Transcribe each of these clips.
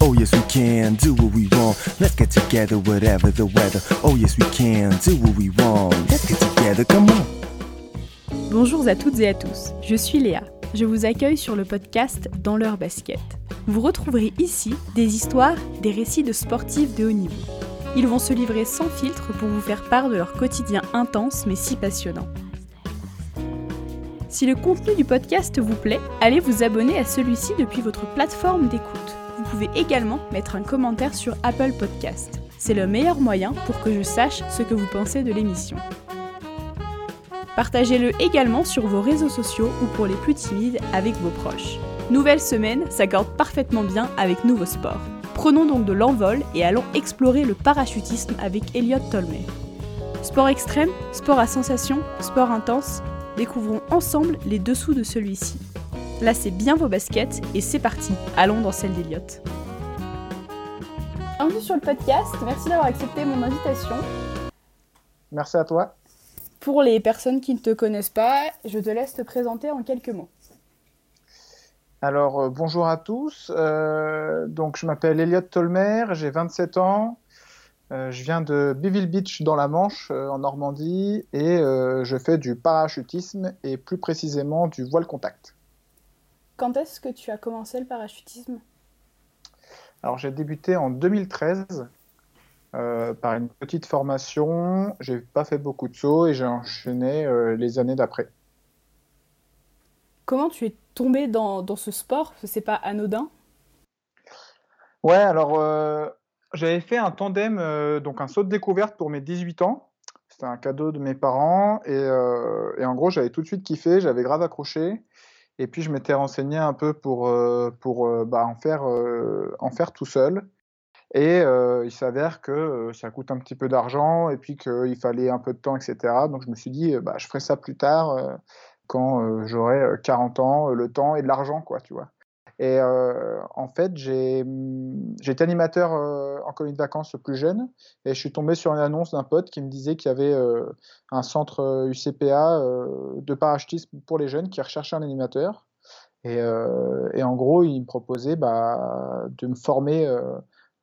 Oh yes we can do what we want. Let's get together whatever the weather. Oh yes we can do what we want. Let's get together, come on. Bonjour à toutes et à tous, je suis Léa. Je vous accueille sur le podcast Dans leur basket. Vous retrouverez ici des histoires, des récits de sportifs de haut niveau. Ils vont se livrer sans filtre pour vous faire part de leur quotidien intense mais si passionnant. Si le contenu du podcast vous plaît, allez vous abonner à celui-ci depuis votre plateforme d'écoute. Pouvez également mettre un commentaire sur Apple Podcast. C'est le meilleur moyen pour que je sache ce que vous pensez de l'émission. Partagez-le également sur vos réseaux sociaux ou pour les plus timides avec vos proches. Nouvelle semaine s'accorde parfaitement bien avec Nouveau Sport. Prenons donc de l'envol et allons explorer le parachutisme avec Elliot Tolmer. Sport extrême, sport à sensation, sport intense, découvrons ensemble les dessous de celui-ci. C'est bien vos baskets et c'est parti. Allons dans celle d'Eliott. Bienvenue sur le podcast. Merci d'avoir accepté mon invitation. Merci à toi. Pour les personnes qui ne te connaissent pas, je te laisse te présenter en quelques mots. Alors, euh, bonjour à tous. Euh, donc, je m'appelle Elliot Tolmer, j'ai 27 ans. Euh, je viens de Biville Beach dans la Manche, euh, en Normandie, et euh, je fais du parachutisme et plus précisément du voile contact. Quand est-ce que tu as commencé le parachutisme? Alors j'ai débuté en 2013 par une petite formation. J'ai pas fait beaucoup de sauts et j'ai enchaîné les années d'après. Comment tu es tombé dans, dans ce sport? C'est pas anodin Ouais, alors j'avais fait un tandem, euh, donc un saut de découverte pour mes 18 ans. C'était un cadeau de mes parents. Et, euh, et en gros, j'avais tout de suite kiffé, j'avais grave accroché. Et puis, je m'étais renseigné un peu pour, euh, pour bah, en, faire, en faire tout seul. Et il s'avère que ça coûte un petit peu d'argent et puis qu'il fallait un peu de temps, etc. Donc, je me suis dit, bah, je ferai ça plus tard quand j'aurai 40 ans, le temps et de l'argent, quoi, tu vois. Et euh, en fait, été animateur euh, en colonie de vacances plus jeune et je suis tombé sur une annonce d'un pote qui me disait qu'il y avait euh, un centre UCPA de parachutisme pour les jeunes qui recherchait un animateur. Et, et en gros, il me proposait bah, de me former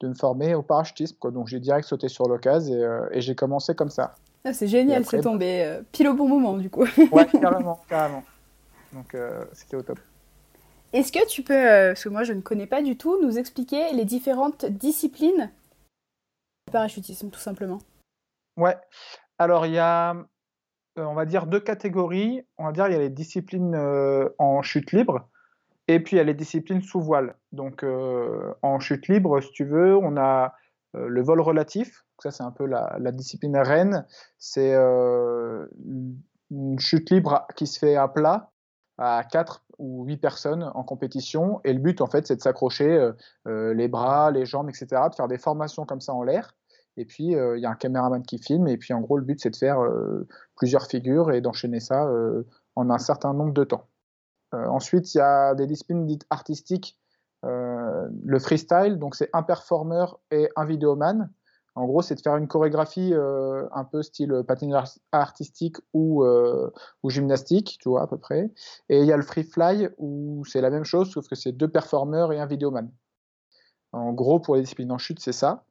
de me former au parachutisme. Quoi. Donc j'ai direct sauté sur l'occasion et, et j'ai commencé comme ça. Ah, c'est génial, c'est tombé pile au bon moment du coup. ouais, carrément, carrément. Donc c'était au top. Est-ce que tu peux, euh, parce que moi je ne connais pas du tout, nous expliquer les différentes disciplines du parachutisme, tout simplement? Ouais. Alors il y a, euh, on va dire, deux catégories. On va dire il y a les disciplines euh, en chute libre et puis il y a les disciplines sous voile. Donc en chute libre, si tu veux, on a le vol relatif. Ça c'est un peu la, la discipline reine. C'est une chute libre qui se fait à plat à 4 ou 8 personnes en compétition. Et le but, en fait, c'est de s'accrocher euh, euh, les bras, les jambes, etc., de faire des formations comme ça en l'air. Et puis, euh, il y a un caméraman qui filme. Et puis, en gros, le but, c'est de faire plusieurs figures et d'enchaîner ça en un certain nombre de temps. ensuite, il y a des disciplines dites artistiques. le freestyle, donc c'est un performeur et un vidéoman. En gros, c'est de faire une chorégraphie euh, un peu style patinage artistique ou, euh, ou, gymnastique, tu vois, à peu près. Et il y a le free fly où c'est la même chose, sauf que c'est deux performeurs et un vidéoman. En gros, pour les disciplines en chute, c'est ça.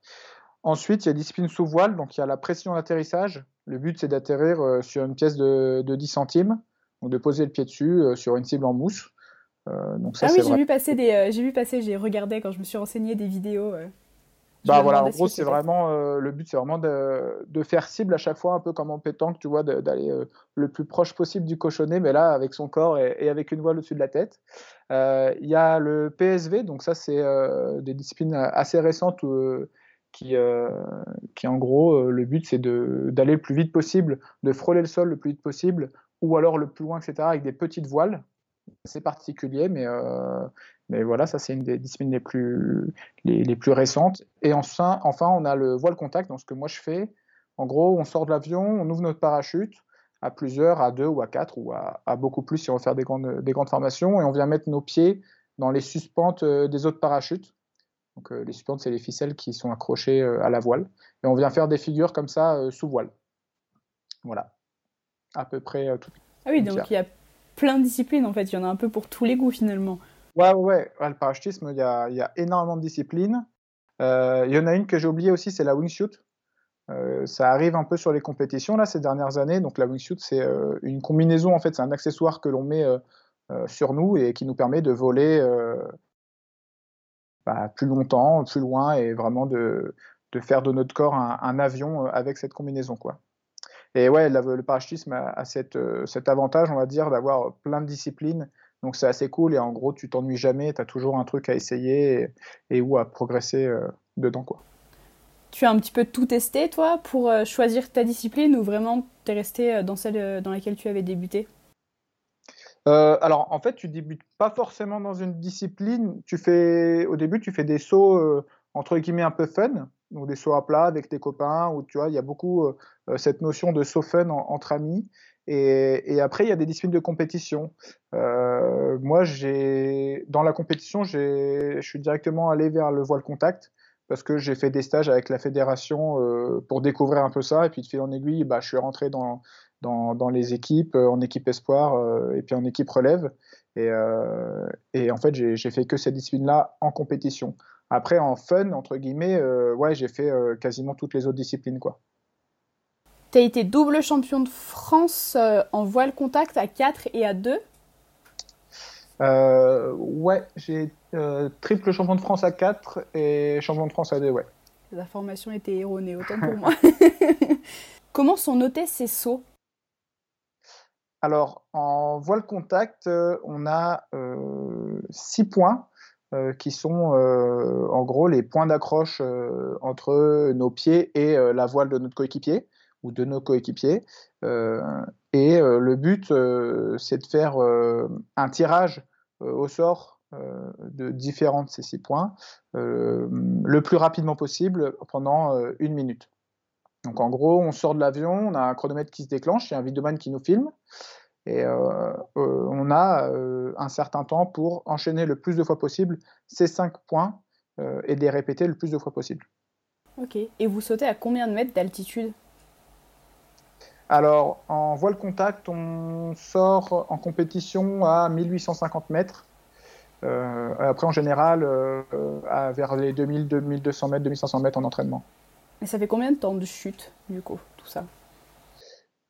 Ensuite, il y a discipline sous voile, donc il y a la pression d'atterrissage. Le but, c'est d'atterrir euh, sur une pièce de, de, 10 centimes, donc de poser le pied dessus sur une cible en mousse. donc ça, ah oui, j'ai vu passer des, j'ai vu passer, j'ai regardé quand je me suis renseigné des vidéos. Bah voilà, en gros, c'est vraiment euh, le but, c'est vraiment de, de, faire cible à chaque fois, un peu comme en pétanque, tu vois, d'aller euh, le plus proche possible du cochonnet, mais là avec son corps et, et avec une voile au-dessus de la tête. Euh, il y a le PSV, donc ça c'est des disciplines assez récentes qui, qui en gros le but c'est d'aller le plus vite possible, de frôler le sol le plus vite possible, ou alors le plus loin, etc. avec des petites voiles. C'est particulier, mais mais voilà, ça c'est une des disciplines les plus, les, plus récentes. Et enfin, enfin, on a le voile contact, donc ce que moi je fais. En gros, on sort de l'avion, on ouvre notre parachute à plusieurs, à deux ou à quatre, ou à, beaucoup plus si on veut faire des grandes, des grandes formations, et on vient mettre nos pieds dans les suspentes euh, des autres parachutes. Donc euh, les suspentes, c'est les ficelles qui sont accrochées euh, à la voile. Et on vient faire des figures comme ça sous voile. Voilà. À peu près tout. Ah oui, donc il y a plein de disciplines en fait, il y en a un peu pour tous les goûts finalement. Ouais, ouais, ouais. le parachutisme, il y a, y a, énormément de disciplines. Euh, il y en a une que j'ai oubliée aussi, c'est la wingsuit. Euh, ça arrive un peu sur les compétitions là ces dernières années. Donc la wingsuit, c'est euh, une combinaison en fait, c'est un accessoire que l'on met sur nous et qui nous permet de voler bah, plus longtemps, plus loin et vraiment de, de faire de notre corps un, un avion avec cette combinaison quoi. Et ouais, le parachutisme a, a cette, cet avantage, on va dire, d'avoir plein de disciplines donc c'est assez cool et en gros, tu t'ennuies jamais, tu as toujours un truc à essayer et, et où à progresser euh, dedans. Quoi. Tu as un petit peu tout testé, toi, pour euh, choisir ta discipline ou vraiment tu es resté euh, dans celle dans laquelle tu avais débuté? Euh, alors, en fait, tu débutes pas forcément dans une discipline. Tu fais, au début, tu fais des sauts euh, entre guillemets un peu fun, donc des sauts à plat avec tes copains, où tu vois, il y a beaucoup euh, cette notion de saut fun en, entre amis. Et, après, il y a des disciplines de compétition. Euh, moi, j'ai dans la compétition, je suis directement allé vers le voile contact parce que j'ai fait des stages avec la fédération euh, pour découvrir un peu ça. Et puis de fil en aiguille, bah, je suis rentré dans, dans, dans les équipes, en équipe espoir euh, et puis en équipe relève. Et, euh, et en fait, j'ai fait que cette discipline-là en compétition. Après, en fun, entre guillemets, euh, ouais, j'ai fait euh, quasiment toutes les autres disciplines, quoi. Tu as été double champion de France euh, en voile contact à 4 et à 2 euh, Ouais, j'ai euh, triple champion de France à 4 et champion de France à 2, ouais. Les informations étaient erronées, autant pour moi. Comment sont notés ces sauts? Alors, en voile contact, euh, on a 6 points qui sont en gros les points d'accroche entre nos pieds et la voile de notre coéquipier ou de nos coéquipiers. Euh, et euh, le but, euh, c'est de faire un tirage au sort de différents de ces six points le plus rapidement possible pendant une minute. Donc en gros, on sort de l'avion, on a un chronomètre qui se déclenche, il y a un vidéoman qui nous filme, et on a un certain temps pour enchaîner le plus de fois possible ces cinq points et les répéter le plus de fois possible. Ok. Et vous sautez à combien de mètres d'altitude? Alors, en voile contact, on sort en compétition à 1850 mètres. Euh, après, en général, euh, à vers les 2000, 2200 mètres, 2500 mètres en entraînement. Et ça fait combien de temps de chute, du coup, tout ça?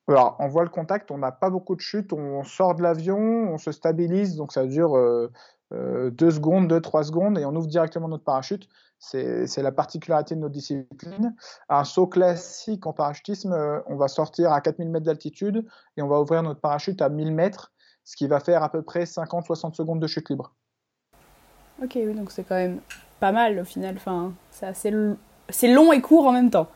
Alors, en voile contact, on n'a pas beaucoup de chute. On sort de l'avion, on se stabilise, donc ça dure 2 euh, euh, secondes, 2-3 secondes, et on ouvre directement notre parachute. C'est la particularité de notre discipline. Un saut classique en parachutisme, euh, on va sortir à 4000 mètres d'altitude et on va ouvrir notre parachute à 1000 mètres, ce qui va faire à peu près 50-60 secondes de chute libre. Ok, oui, donc c'est quand même pas mal au final. Enfin, c'est assez c'est long et court en même temps.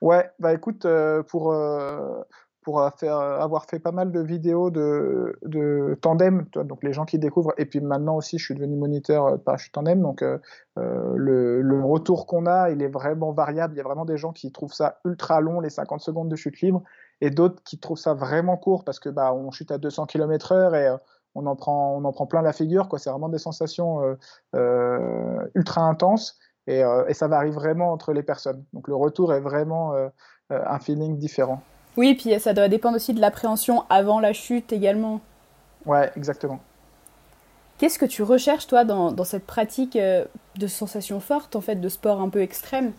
Ouais, bah écoute, euh, pour, euh, pour faire, avoir fait pas mal de vidéos de, de tandem, donc les gens qui découvrent, et puis maintenant aussi je suis devenu moniteur de parachute tandem, donc euh, le, retour qu'on a, il est vraiment variable. Il y a vraiment des gens qui trouvent ça ultra long, les 50 secondes de chute libre, et d'autres qui trouvent ça vraiment court parce que bah on chute à 200 km/h et on en prend, on en prend plein la figure. C'est vraiment des sensations euh, euh, ultra intenses euh, et, ça varie vraiment entre les personnes. Donc le retour est vraiment un feeling différent. Oui, puis ça doit dépendre aussi de l'appréhension avant la chute également. Ouais, exactement. Qu'est-ce que tu recherches, toi, dans, dans cette pratique de sensations fortes, en fait, de sport un peu extrême?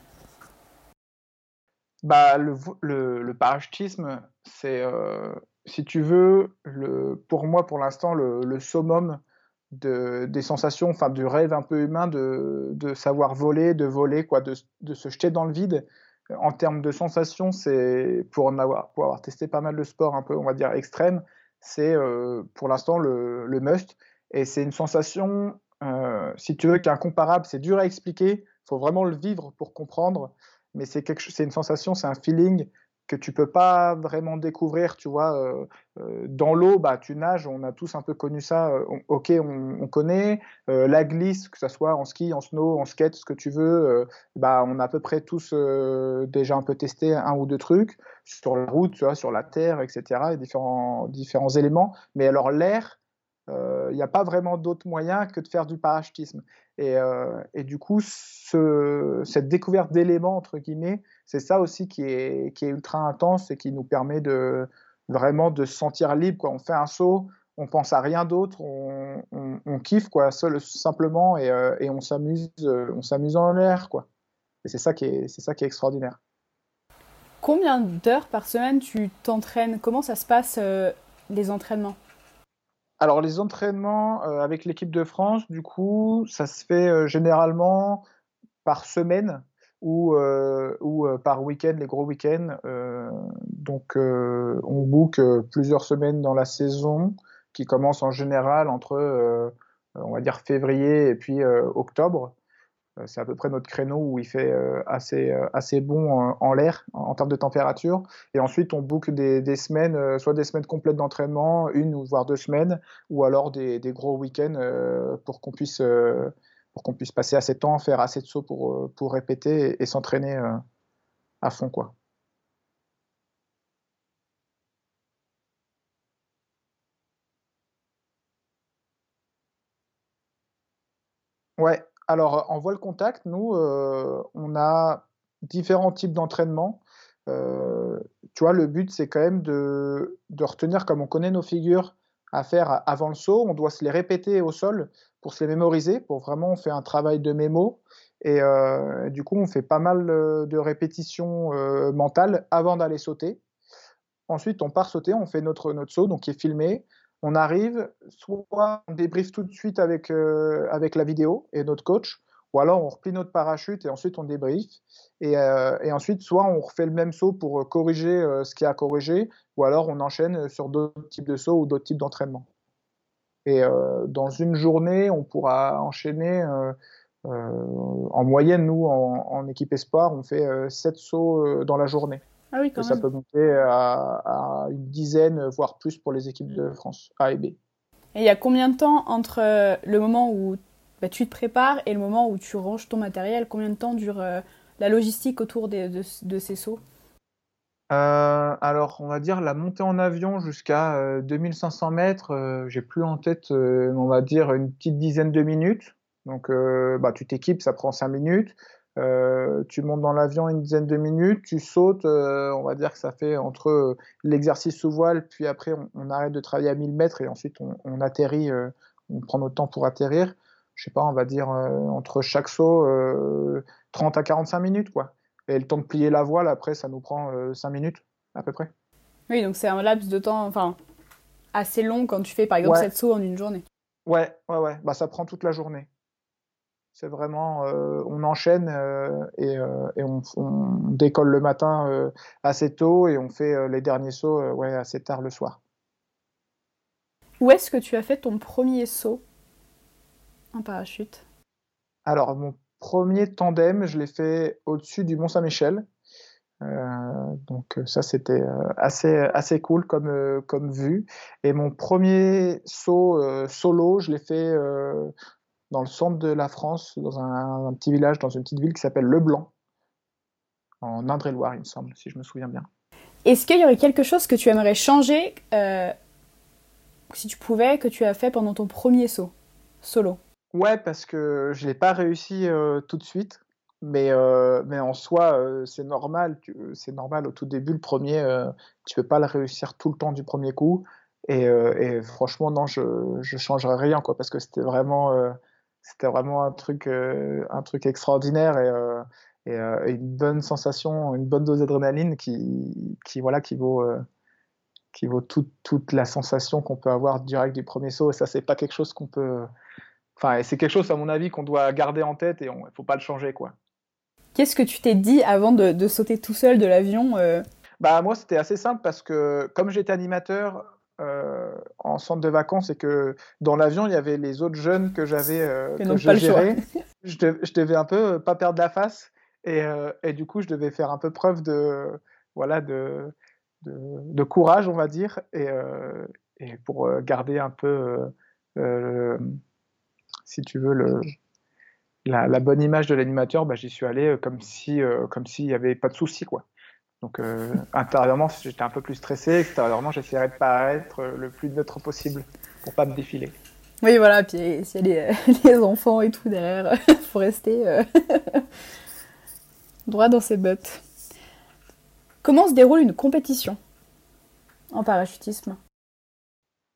Bah, le, le, le parachutisme, c'est, euh, si tu veux, le, pour moi, pour l'instant, le, le summum de, des sensations, enfin, du rêve un peu humain de, de savoir voler, de voler, quoi, de, de se jeter dans le vide en termes de sensations, c'est pour en avoir, pour avoir testé pas mal de sports un peu, on va dire extrêmes, c'est euh, pour l'instant le, must. Et c'est une sensation, euh, si tu veux, qui est incomparable. C'est dur à expliquer. Il faut vraiment le vivre pour comprendre. Mais c'est c'est une sensation, c'est un feeling que tu peux pas vraiment découvrir, tu vois. Euh, euh, dans l'eau, bah, tu nages, on a tous un peu connu ça. Euh, on, ok, on, on connaît la glisse, que ce soit en ski, en snow, en skate, ce que tu veux. Bah, on a à peu près tous déjà un peu testé un ou deux trucs sur la route, tu vois, sur la terre, etc. Et différents différents éléments. Mais alors l'air, il n'y a pas vraiment d'autre moyen que de faire du parachutisme. Et, euh, du coup, ce, cette découverte d'éléments, entre guillemets, c'est ça aussi qui est, ultra intense et qui nous permet de vraiment de se sentir libre. Quoi. On fait un saut, on pense à rien d'autre, on, kiffe quoi, seul, simplement et, et on s'amuse, on s'amuse en l'air quoi. Et c'est ça qui est extraordinaire. Combien d'heures par semaine tu t'entraînes? Comment ça se passe les entraînements? Alors les entraînements euh, avec l'équipe de France, du coup, ça se fait euh, généralement par semaine ou, euh, ou par week-end, les gros week-ends. donc on book plusieurs semaines dans la saison qui commence en général entre, on va dire, février et puis octobre. Euh, c'est à peu près notre créneau où il fait euh, assez, euh, assez bon en, l'air en, termes de température. Et ensuite, on boucle des, semaines, soit des semaines complètes d'entraînement, une ou voire deux semaines, ou alors des, gros week-ends pour qu'on puisse, puisse passer assez de temps, faire assez de sauts pour, pour répéter et, s'entraîner à fond. quoi. Ouais, alors, en voile contact, nous, euh, on a différents types d'entraînement. Euh, tu vois, le but, c'est quand même de, retenir, comme on connaît nos figures à faire avant le saut, on doit se les répéter au sol pour se les mémoriser, pour vraiment faire un travail de mémo. Et euh, du coup, on fait pas mal de répétitions mentales avant d'aller sauter. Ensuite, on part sauter, on fait notre, notre saut, donc qui est filmé on arrive, soit on débriefe tout de suite avec, euh, avec la vidéo et notre coach, ou alors on replie notre parachute et ensuite on débriefe. Et, euh, ensuite, soit on refait le même saut pour corriger euh, ce qui a corrigé, ou alors on enchaîne sur d'autres types de sauts ou d'autres types d'entraînement. Et dans une journée, on pourra enchaîner, en moyenne, nous, en, en, équipe espoir, on fait 7 sauts dans la journée. Ah oui, quand ça peut monter à, une dizaine, voire plus pour les équipes de France, A et B. Et il y a combien de temps entre euh, le moment où bah, tu te prépares et le moment où tu ranges ton matériel? Combien de temps dure euh, la logistique autour de, ces sauts? Euh, alors, on va dire la montée en avion jusqu'à 2500 mètres, j'ai plus en tête, on va dire une petite dizaine de minutes. Donc, bah, tu t'équipes, ça prend 5 minutes. Euh, tu montes dans l'avion une dizaine de minutes, tu sautes, euh, on va dire que ça fait entre euh, l'exercice sous voile, puis après on, arrête de travailler à 1000 mètres et ensuite on, atterrit, on prend notre temps pour atterrir. Je sais pas, on va dire entre chaque saut 30 à 45 minutes quoi. Et le temps de plier la voile, après ça nous prend 5 minutes à peu près. Oui, donc c'est un laps de temps enfin assez long quand tu fais par exemple cette saut en une journée. Ouais, ouais, ouais, bah ça prend toute la journée. C'est vraiment, euh, on enchaîne euh, et, euh, et on, décolle le matin assez tôt et on fait les derniers sauts ouais, assez tard le soir. Où est-ce que tu as fait ton premier saut? En parachute Alors, mon premier tandem, je l'ai fait au-dessus du Mont-Saint-Michel. donc ça c'était assez assez cool comme comme vue et mon premier saut solo je l'ai fait dans le centre de la France, dans un, petit village, dans une petite ville qui s'appelle Le Blanc, en Indre-et-Loire, il me semble, si je me souviens bien. Est-ce qu'il y aurait quelque chose que tu aimerais changer, euh, si tu pouvais, que tu as fait pendant ton premier saut, solo? Ouais, parce que je ne l'ai pas réussi euh, tout de suite. Mais, euh, mais en soi, c'est normal. C'est normal au tout début, le premier, tu ne peux pas le réussir tout le temps du premier coup. Et, et franchement, non, je ne changerais rien, quoi, parce que c'était vraiment c'était vraiment un truc, euh, un truc extraordinaire et, euh, euh, et, une bonne sensation, une bonne dose d'adrénaline qui, qui, voilà, qui vaut, qui vaut toute la sensation qu'on peut avoir direct du premier saut. Et ça, c'est pas quelque chose qu'on peut. Enfin, c'est quelque chose, à mon avis, qu'on doit garder en tête et il ne faut pas le changer, quoi. Qu'est-ce que tu t'es dit avant de, de, sauter tout seul de l'avion Bah moi, c'était assez simple parce que comme j'étais animateur, en centre de vacances et que dans l'avion il y avait les autres jeunes que j'avais euh, que je gérais. Je, devais un peu euh, pas perdre la face et, et, du coup je devais faire un peu preuve de voilà de, de, courage on va dire et, et pour garder un peu si tu veux le la, la bonne image de l'animateur, bah, j'y suis allé comme si comme s'il n'y avait pas de souci quoi. Donc euh, intérieurement, j'étais un peu plus stressé. Extérieurement, j'essaierais de paraître le plus neutre possible pour pas me défiler. Oui, voilà. Puis s'il y a les, enfants et tout derrière, faut rester euh, droit dans ses bottes. Comment se déroule une compétition en parachutisme?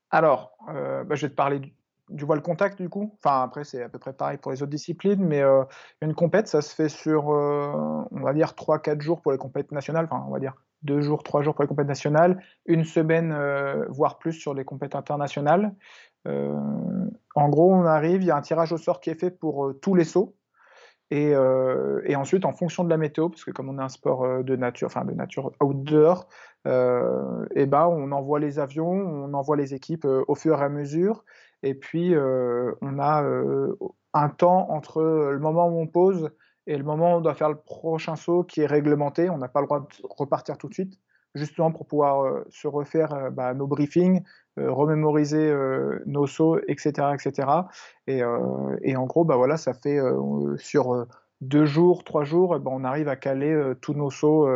Alors, bah, je vais te parler du, voile contact du coup? Enfin, après, c'est à peu près pareil pour les autres disciplines, mais une compète, ça se fait sur, on va dire, 3-4 jours pour les compètes nationales. Enfin, on va dire deux jours, trois jours pour les compètes nationales, une semaine, voire plus sur les compètes internationales. en gros, on arrive, il y a un tirage au sort qui est fait pour tous les sauts. Et, ensuite, en fonction de la météo, parce que comme on est un sport de nature, enfin de nature outdoor, et ben on envoie les avions, on envoie les équipes au fur et à mesure, et puis on a un temps entre le moment où on pose et le moment où on doit faire le prochain saut qui est réglementé. On n'a pas le droit de repartir tout de suite, justement pour pouvoir se refaire bah, nos briefings, remémoriser nos sauts, etc., etc. Et, en gros, bah voilà, ça fait sur deux jours, trois jours, bah, on arrive à caler tous nos sauts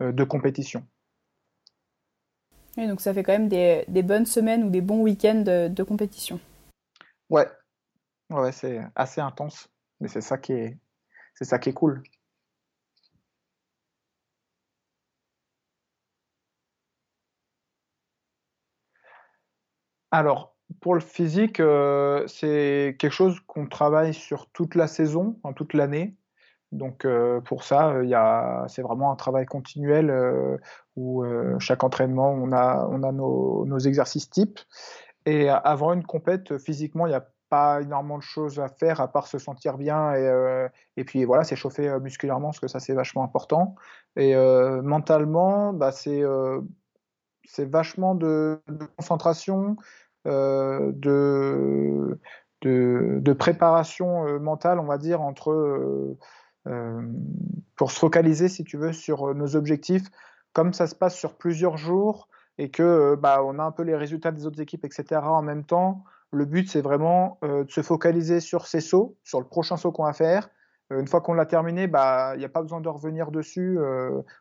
de compétition. Oui, donc ça fait quand même des, bonnes semaines ou des bons week-ends de, compétition. Ouais, ouais, c'est assez intense, mais c'est ça qui est, c'est ça qui est cool. Alors, pour le physique, euh, c'est quelque chose qu'on travaille sur toute la saison, toute l'année. Donc euh, pour ça, euh, c'est vraiment un travail continuel où chaque entraînement, on a, nos, exercices types. Et avant une compète, physiquement, il n'y a pas énormément de choses à faire à part se sentir bien et, puis voilà, s'échauffer musculairement, parce que ça c'est vachement important. Et mentalement, bah, c'est vachement de, concentration, euh, de, préparation euh, mentale, on va dire, entre, euh, pour se focaliser, si tu veux, sur nos objectifs. Comme ça se passe sur plusieurs jours et que bah, on a un peu les résultats des autres équipes, etc. en même temps, le but, c'est vraiment de se focaliser sur ces sauts, sur le prochain saut qu'on va faire. une fois qu'on l'a terminé, bah, il n'y a pas besoin de revenir dessus,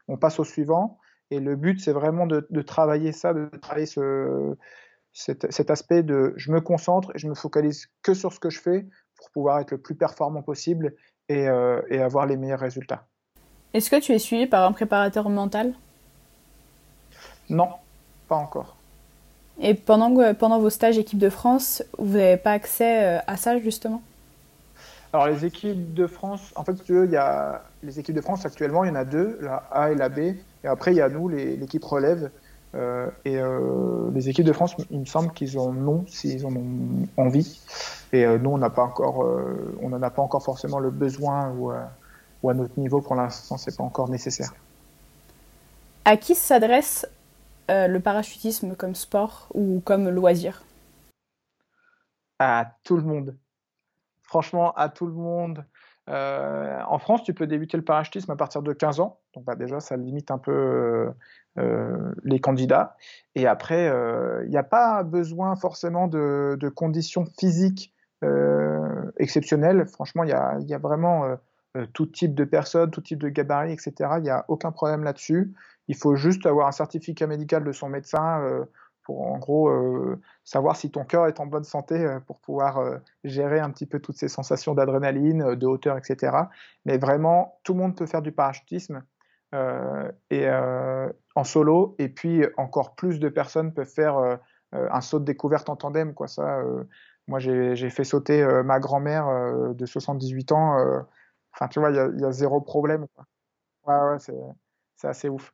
on passe au suivant. Et le but, c'est vraiment de, travailler ça, de travailler ce, cet, aspect de je me concentre et je me focalise que sur ce que je fais pour pouvoir être le plus performant possible et, euh, et avoir les meilleurs résultats. Est-ce que tu es suivi par un préparateur mental? Non, pas encore. Et pendant, pendant vos stages équipe de France, vous n'avez pas accès euh, à ça justement? Alors les équipes de France, en fait, il y a les équipes de France actuellement, il y en a deux, la A et la B, et après il y a nous, l'équipe relève. Euh, et euh, les équipes de France, il me semble qu'ils en ont s'ils en ont envie. Et euh, nous, on n'a pas encore, on n'en a pas encore forcément le besoin ou, ou à notre niveau pour l'instant, c'est pas encore nécessaire. À qui s'adresse le parachutisme comme sport ou comme loisir? À tout le monde franchement, à tout le monde. Euh, en France, tu peux débuter le parachutisme à partir de 15 ans. Donc bah, déjà, ça limite un peu euh, euh, les candidats. Et après, il n'y a pas besoin forcément de, conditions physiques exceptionnelles. Franchement, il y a, y a, vraiment tout type de personnes, tout type de gabarit, etc. Il n'y a aucun problème là-dessus. Il faut juste avoir un certificat médical de son médecin pour en gros euh, savoir si ton cœur est en bonne santé euh, pour pouvoir euh, gérer un petit peu toutes ces sensations d'adrénaline, de hauteur, etc. Mais vraiment, tout le monde peut faire du parachutisme et en solo, et puis encore plus de personnes peuvent faire un saut de découverte en tandem. Moi, j'ai fait sauter ma grand-mère de 78 ans. Enfin, tu vois, il y, a zéro problème. Ouais, ouais, c'est assez ouf.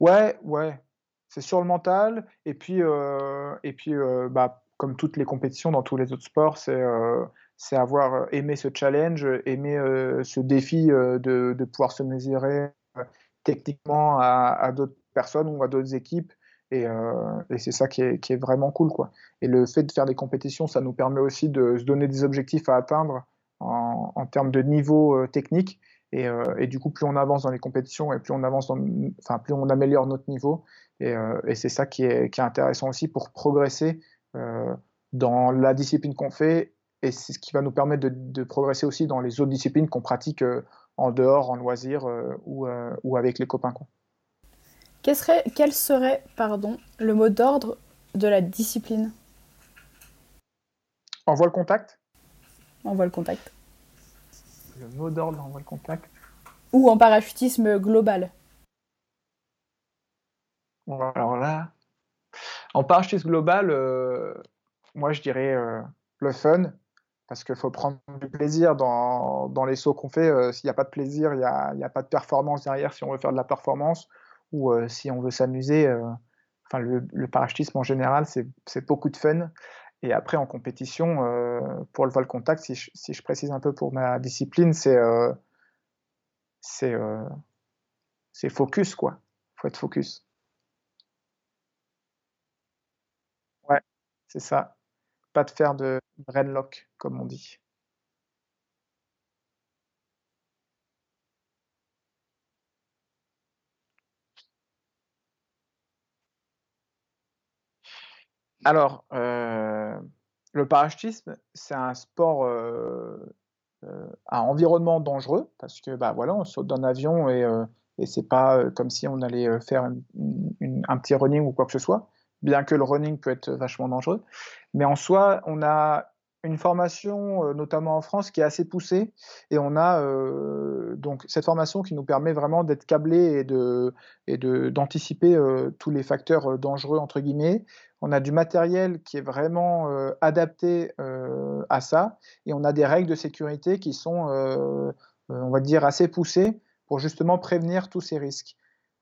Ouais, ouais, c'est sur le mental. Et puis, euh, et puis euh, bah, comme toutes les compétitions dans tous les autres sports, c'est euh, avoir aimé ce challenge, aimé ce défi de, de, pouvoir se mesurer techniquement à, à d'autres personnes ou à d'autres équipes. Et, et c'est ça qui est, qui est, vraiment cool. Quoi. Et le fait de faire des compétitions, ça nous permet aussi de se donner des objectifs à atteindre en, en termes de niveau technique euh, et, du coup, plus on avance dans les compétitions et plus on avance, dans, enfin plus on améliore notre niveau. Et, euh, et c'est ça qui est, qui est, intéressant aussi pour progresser euh, dans la discipline qu'on fait. Et c'est ce qui va nous permettre de, de, progresser aussi dans les autres disciplines qu'on pratique en dehors, en loisir ou, ou, avec les copains. Quoi. Quel serait, quel serait pardon, le mot d'ordre de la discipline? Envoie le contact? Envoie le contact le mot d'ordre en le contact. Ou en parachutisme global alors là, en parachute global, moi je dirais le fun, parce qu'il faut prendre du plaisir dans, dans les sauts qu'on fait. S'il n'y a pas de plaisir, il n'y a, a, pas de performance derrière si on veut faire de la performance ou si on veut s'amuser. enfin, le, le, parachutisme en général, c'est beaucoup de fun. Et après, en compétition, pour le vol contact, si je, précise un peu pour ma discipline, c'est c'est focus, quoi. Il faut être focus. Ouais, c'est ça. Pas de faire de brainlock, comme on dit. Alors, euh, le parachutisme, c'est un sport euh, euh, à environnement dangereux parce que bah voilà, on saute d'un avion et, c'est pas comme si on allait faire un petit running ou quoi que ce soit bien que le running peut être vachement dangereux. Mais en soi, on a une formation, euh, notamment en France, qui est assez poussée, et on a euh, donc cette formation qui nous permet vraiment d'être câblés et de d'anticiper euh, tous les facteurs dangereux entre guillemets. On a du matériel qui est vraiment adapté à ça, et on a des règles de sécurité qui sont, on va dire, assez poussées pour justement prévenir tous ces risques.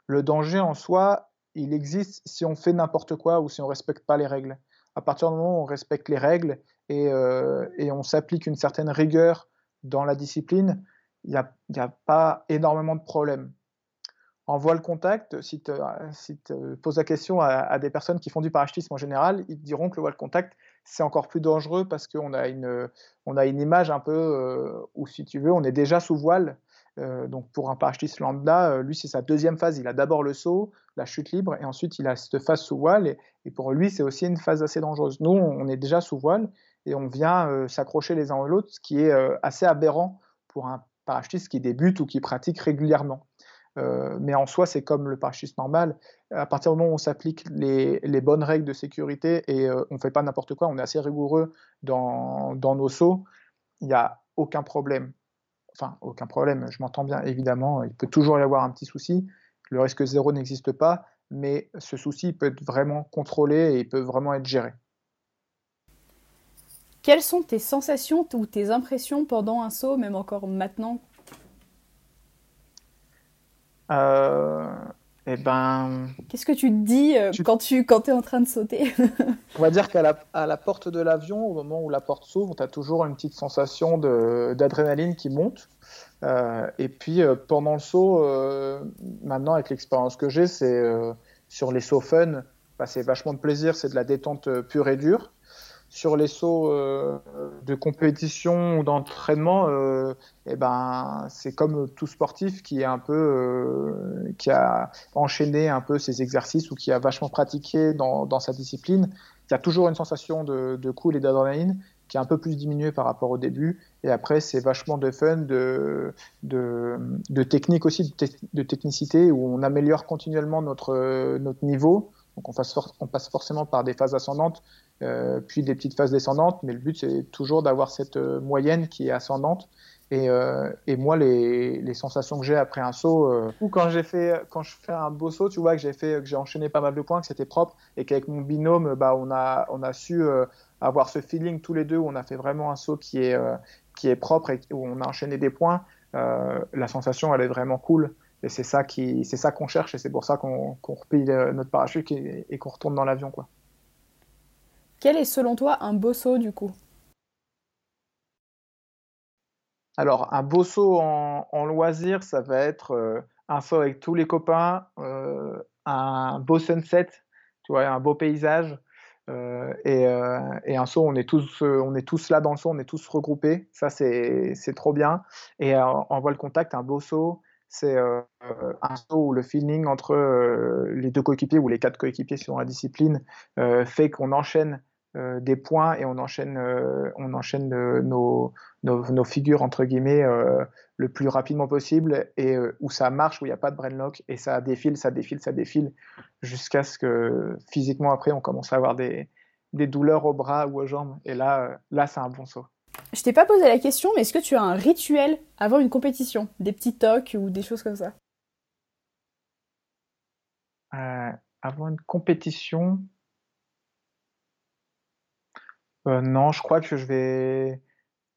Le danger en soi, il existe si on fait n'importe quoi ou si on respecte pas les règles. À partir du moment où on respecte les règles et, euh, on s'applique une certaine rigueur dans la discipline, il n'y a, pas énormément de problèmes. En voile contact, si tu poses la question à, des personnes qui font du parachutisme en général, ils te diront que le voile contact, c'est encore plus dangereux parce qu'on a une, on image un peu euh, où, si tu veux, on est déjà sous voile euh, donc pour un parachutiste lambda, euh, lui c'est sa deuxième phase. Il a d'abord le saut, la chute libre, et ensuite il a cette phase sous voile. Et, pour lui c'est aussi une phase assez dangereuse. Nous on est déjà sous voile et on vient s'accrocher les uns aux autres, ce qui est assez aberrant pour un parachutiste qui débute ou qui pratique régulièrement. Mais en soi, c'est comme le parachutiste normal. À partir du moment où on s'applique les, bonnes règles de sécurité et on ne fait pas n'importe quoi, on est assez rigoureux dans, dans nos sauts, il n'y a aucun problème enfin, aucun problème, je m'entends bien, évidemment, il peut toujours y avoir un petit souci. Le risque zéro n'existe pas, mais ce souci peut être vraiment contrôlé et il peut vraiment être géré. Quelles sont tes sensations ou tes impressions pendant un saut, même encore maintenant euh, eh ben. Qu'est-ce que tu te dis euh, quand tu quand es en train de sauter? On va dire qu'à la, à la porte de l'avion, au moment où la porte s'ouvre, tu as toujours une petite sensation d'adrénaline qui monte. Euh, et puis pendant le saut, maintenant avec l'expérience que j'ai, c'est sur les sauts fun, bah, c'est vachement de plaisir, c'est de la détente pure et dure sur les sauts euh, de compétition ou d'entraînement, euh, eh ben, c'est comme tout sportif qui, est un peu, euh, qui a enchaîné un peu ses exercices ou qui a vachement pratiqué dans, sa discipline. Il y a toujours une sensation de, de cool et d'adrénaline qui est un peu plus diminuée par rapport au début. Et après, c'est vachement de fun, de, technique aussi, de, technicité, où on améliore continuellement notre, niveau. Donc on passe forcément par des phases ascendantes, euh, puis des petites phases descendantes, mais le but c'est toujours d'avoir cette euh, moyenne qui est ascendante. Et, euh, moi, les, sensations que j'ai après un saut, ou quand fait, quand je fais un beau saut, tu vois que j'ai enchaîné pas mal de points, que c'était propre, et qu'avec mon binôme, bah, on a, on a su avoir ce feeling tous les deux où on a fait vraiment un saut qui est, qui est propre et où on a enchaîné des points. la sensation, elle est vraiment cool. Et c'est ça qui, c'est qu'on cherche, et c'est pour ça qu'on, qu'on replie notre parachute et, et qu'on retourne dans l'avion, quoi. Quel est selon toi un beau saut du coup? Alors, un beau saut en, loisir, ça va être euh, un saut avec tous les copains, euh, un beau sunset, tu vois, un beau paysage. Euh, et, un saut, on est, tous, on est tous là dans le saut, on est tous regroupés. Ça, c'est trop bien. Et en voile contact, un beau saut, c'est un saut où le feeling entre les deux coéquipiers ou les quatre coéquipiers selon la discipline fait qu'on enchaîne des points et on enchaîne, on enchaîne nos, nos, figures entre guillemets le plus rapidement possible et où ça marche, où il n'y a pas de brainlock et ça défile, ça défile, ça défile jusqu'à ce que physiquement après on commence à avoir des, des douleurs aux bras ou aux jambes et là, là c'est un bon saut. Je t'ai pas posé la question, mais est-ce que tu as un rituel avant une compétition? Des petits tocs ou des choses comme ça? Euh, avant une compétition? non, je crois que je vais,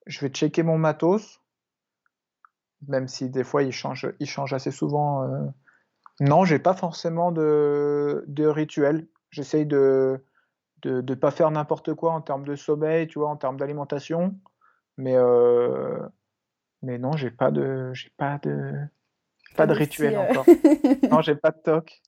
je vais checker mon matos, même si des fois il change, il change assez souvent. Non, j'ai pas forcément de, de rituel. J'essaye de de ne pas faire n'importe quoi en termes de sommeil, tu vois, en termes d'alimentation. Mais, euh, mais non, j'ai pas de, j'ai pas de, pas de rituel encore. non, j'ai pas de toc.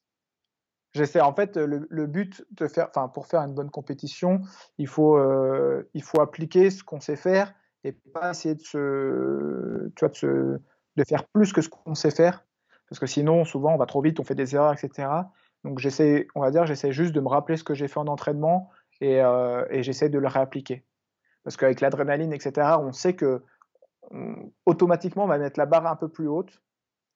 J'essaie, en fait, le, le, but de faire, enfin, pour faire une bonne compétition, il faut, euh, il faut appliquer ce qu'on sait faire et pas essayer de se, tu vois, de, se, de faire plus que ce qu'on sait faire. Parce que sinon, souvent, on va trop vite, on fait des erreurs, etc. Donc j'essaie, on va dire, j'essaie juste de me rappeler ce que j'ai fait en entraînement et, euh, j'essaie de le réappliquer. Parce qu'avec l'adrénaline, etc., on sait que automatiquement on va mettre la barre un peu plus haute.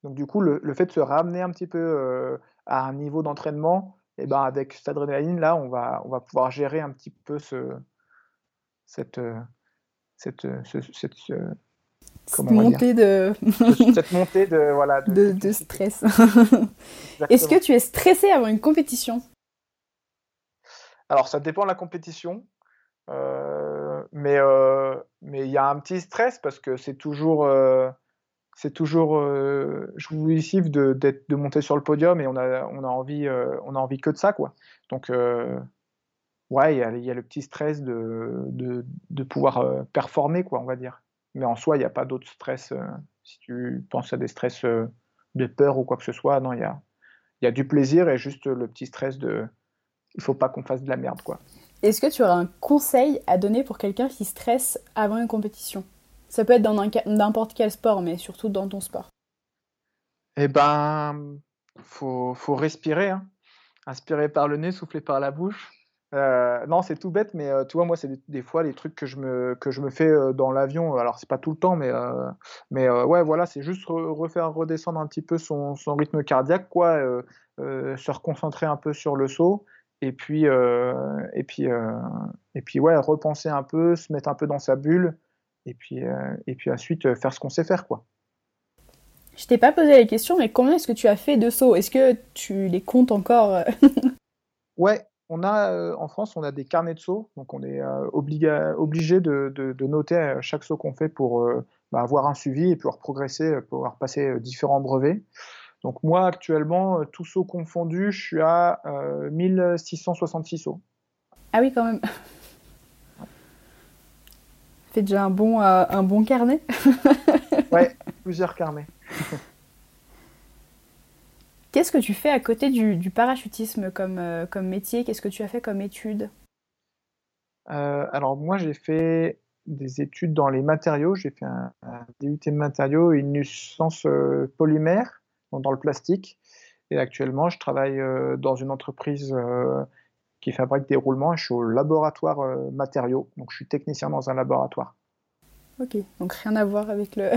Donc du coup, le, fait de se ramener un petit peu euh, à un niveau d'entraînement, et eh ben avec cette adrénaline là, on va, on pouvoir gérer un petit peu ce, cette, euh, cette montée de cette montée de voilà de, de, stress. Est-ce que tu es stressé avant une compétition? Alors ça dépend de la compétition, euh, mais euh, mais il y a un petit stress parce que c'est toujours euh, c'est toujours jouissif de, de monter sur le podium et on a on a envie on a envie que de ça quoi. Donc ouais il y a, y a, le petit stress de, de, de pouvoir performer quoi on va dire. Mais en soi, il n'y a pas d'autre stress. Euh, si tu penses à des stress euh, de peur ou quoi que ce soit, non, il y a, y a du plaisir et juste le petit stress de il faut pas qu'on fasse de la merde, quoi. Est-ce que tu auras un conseil à donner pour quelqu'un qui stresse avant une compétition? Ça peut être dans n'importe quel sport, mais surtout dans ton sport. Eh ben, faut, faut respirer. Hein. Inspirer par le nez, souffler par la bouche. Euh, non, c'est tout bête, mais euh, tu vois, moi, c'est des, fois les trucs que je me, que je me fais euh, dans l'avion. Alors, c'est pas tout le temps, mais, mais ouais, voilà, c'est juste refaire redescendre un petit peu son, son rythme cardiaque, quoi, se reconcentrer un peu sur le saut, et puis, et puis, et puis, ouais, repenser un peu, se mettre un peu dans sa bulle, et puis, et puis ensuite faire ce qu'on sait faire, quoi. Je t'ai pas posé la question, mais combien est-ce que tu as fait de sauts Est-ce que tu les comptes encore? Ouais, on a euh, en France, on a des carnets de sauts, donc on est euh, obligé de, noter euh, chaque saut qu'on fait pour bah, avoir un suivi et pouvoir progresser, pouvoir passer différents brevets. Donc moi actuellement, tout saut confondu, je suis à 1666 sauts. Ah oui, quand même. Fait déjà un bon, un bon carnet. ouais, plusieurs carnets. Qu'est-ce que tu fais à côté du, parachutisme comme, euh, comme métier? Qu'est-ce que tu as fait comme études euh, Alors moi j'ai fait des études dans les matériaux. J'ai fait un, DUT de matériaux et une licence euh, polymère, dans le plastique. Et actuellement je travaille dans une entreprise qui fabrique des roulements je suis au laboratoire matériaux. Donc je suis technicien dans un laboratoire. Ok, donc rien à voir avec le.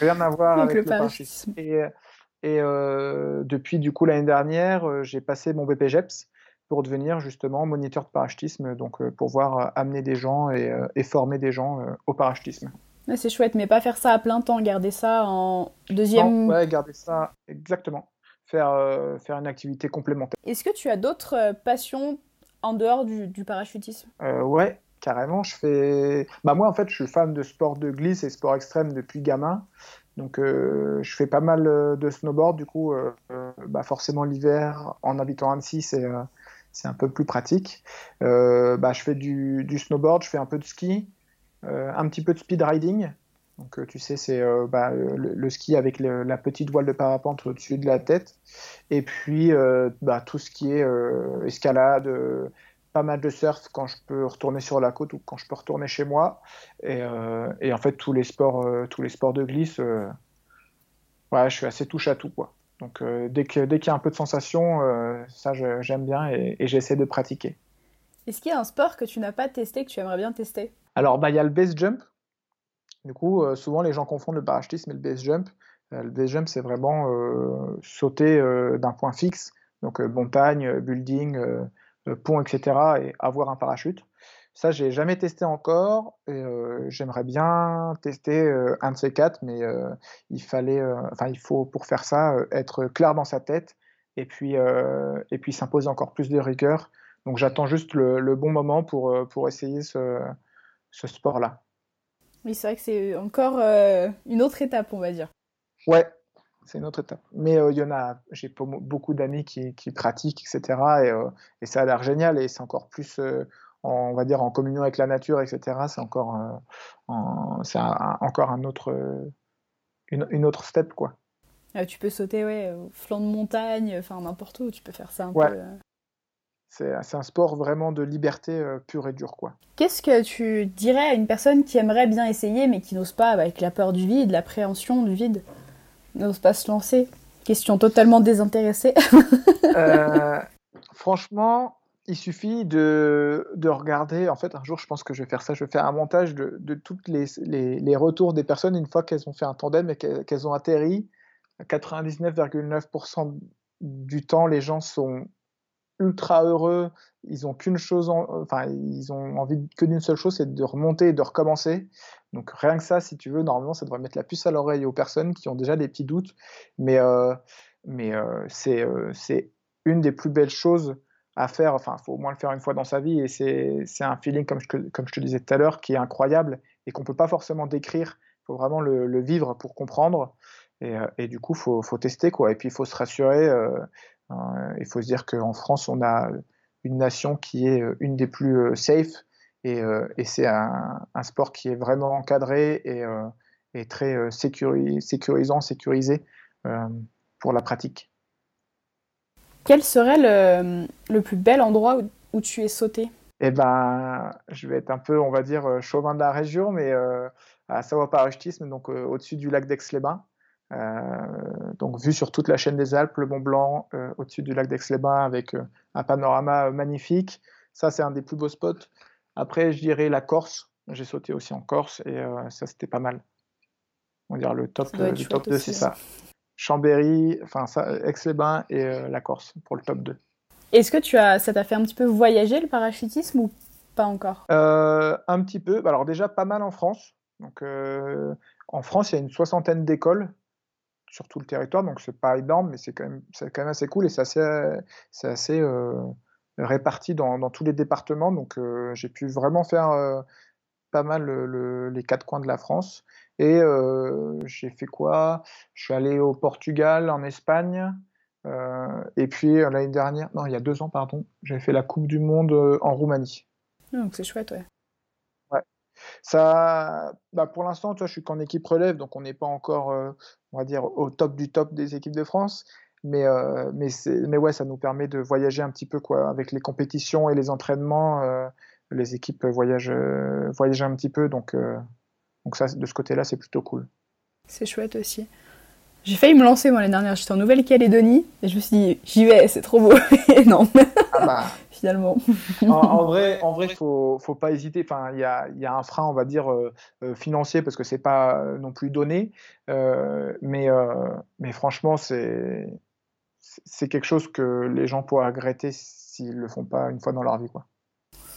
rien à voir avec, le, parachutisme. Et euh, depuis du coup l'année dernière, euh, j'ai passé mon BPGEPS pour devenir justement moniteur de parachutisme, donc euh, pour pouvoir amener des gens et, former des gens au parachutisme. c'est chouette, mais pas faire ça à plein temps, garder ça en deuxième. ouais, garder ça exactement, faire faire une activité complémentaire. Est-ce que tu as d'autres passions en dehors du, du parachutisme? Ouais, carrément. Je fais. Bah moi en fait, je suis fan de sport de glisse et sport extrême depuis gamin. Donc euh, je fais pas mal euh, de snowboard, du coup euh, bah forcément l'hiver en habitant Annecy c'est c'est un peu plus pratique. bah, je fais du, snowboard, je fais un peu de ski, un petit peu de speed riding. Donc tu sais c'est bah, le, ski avec la petite voile de parapente au-dessus de la tête. Et puis tout ce qui est escalade pas mal de surf quand je peux retourner sur la côte ou quand je peux retourner chez moi. Et, euh, et en fait, tous les sports, euh, tous les sports de glisse, euh, ouais, je suis assez touche à tout. Quoi. Donc dès qu'il dès qu'il y a un peu de sensation, ça j'aime bien et, j'essaie de pratiquer. Est-ce qu'il y a un sport que tu n'as pas testé, que tu aimerais bien tester? Alors, bah, il y a le base jump. Du coup, souvent les gens confondent le parachutisme et le base jump. le base jump, c'est vraiment sauter d'un point fixe, donc montagne, building pont, etc., et avoir un parachute. Ça, j'ai jamais testé encore. Et, euh, j'aimerais bien tester euh, un de ces quatre, mais il fallait, enfin, il faut pour faire ça être clair dans sa tête et puis, et puis s'imposer encore plus de rigueur. Donc j'attends juste le, bon moment pour, pour essayer ce, ce sport-là. Oui, c'est vrai que c'est encore une autre étape, on va dire. Ouais, c'est une autre étape. Mais il y en a, j'ai beaucoup d'amis qui, qui, pratiquent, etc. Et, et, ça a l'air génial et c'est encore plus on va dire en communion avec la nature, etc. C'est encore, euh, c'est encore un autre, une, autre step quoi. Ah, tu peux sauter ouais, au flanc de montagne, enfin n'importe où, tu peux faire ça un ouais. peu. Euh. C'est un sport vraiment de liberté euh, pure et dure quoi. Qu'est-ce que tu dirais à une personne qui aimerait bien essayer mais qui n'ose pas, avec la peur du vide, l'appréhension du vide, n'ose pas se lancer Question totalement désintéressée. franchement, il suffit de, de, regarder. En fait, un jour, je pense que je vais faire ça. Je vais faire un montage de, de tous les, les, les, retours des personnes une fois qu'elles ont fait un tandem et qu'elles ont atterri. 99,9% du temps, les gens sont ultra heureux. Ils ont qu'une chose, enfin, ils ont envie que d'une seule chose, c'est de remonter et de recommencer. Donc rien que ça, si tu veux, normalement, ça devrait mettre la puce à l'oreille aux personnes qui ont déjà des petits doutes. Mais, euh, mais euh, c'est euh, une des plus belles choses à faire. Enfin, faut au moins le faire une fois dans sa vie. Et c'est un feeling, comme je, comme je te disais tout à l'heure, qui est incroyable et qu'on ne peut pas forcément décrire. Il faut vraiment le, vivre pour comprendre. Et, et du coup, faut, faut, tester. Quoi. Et puis, il faut se rassurer. Euh, euh, il faut se dire qu'en France, on a une nation qui est une des plus safe. Et, et c'est un, un, sport qui est vraiment encadré et, et très sécurisant, sécurisé pour la pratique. Quel serait le, le plus bel endroit où, tu es sauté? Eh ben, je vais être un peu, on va dire, euh, chauvin de la région, mais euh, à Savoie-Parachutisme, donc euh, au-dessus du lac d'Aix-les-Bains. Donc vu sur toute la chaîne des Alpes, le Mont Blanc, au-dessus du lac d'Aix-les-Bains, avec un panorama magnifique. Ça, c'est un des plus beaux spots. Après, je dirais la Corse. J'ai sauté aussi en Corse et ça, c'était pas mal. On va dire le top, du top 2, c'est ça. Chambéry, enfin Aix-les-Bains et euh, la Corse pour le top 2. Est-ce que tu as, ça t'a fait un petit peu voyager le parachutisme ou pas encore? Euh, Un petit peu. Alors déjà pas mal en France. Donc euh, en France, il y a une soixantaine d'écoles sur tout le territoire, donc c'est pas énorme, mais c'est quand même, quand même assez cool et c'est assez, c'est assez réparti dans, dans, tous les départements. Donc j'ai pu vraiment faire pas mal les quatre coins de la France. Et euh, j'ai fait quoi? Je suis allé au Portugal, en Espagne. Euh, et puis euh, l'année dernière, non, il y a deux ans, pardon, j'ai fait la Coupe du Monde en Roumanie. Ah, donc c'est chouette, ouais. Ça, bah pour l'instant, je suis qu'en équipe relève, donc on n'est pas encore, on va dire, au top du top des équipes de France. Mais, mais, mais ouais, ça nous permet de voyager un petit peu, quoi, avec les compétitions et les entraînements. les équipes voyagent, voyagent un petit peu, donc donc ça, de ce côté-là, c'est plutôt cool. C'est chouette aussi. J'ai failli me lancer moi l'année dernière, j'étais en Nouvelle-Calédonie et je me suis dit j'y vais, c'est trop beau. et non. Ah bah. Finalement. en, vrai, en vrai, faut, faut pas hésiter. Enfin, il y a, y a, un frein, on va dire euh, euh, financier parce que c'est pas non plus donné, euh, mais mais franchement, c'est c'est quelque chose que les gens pourraient regretter s'ils le font pas une fois dans leur vie, quoi.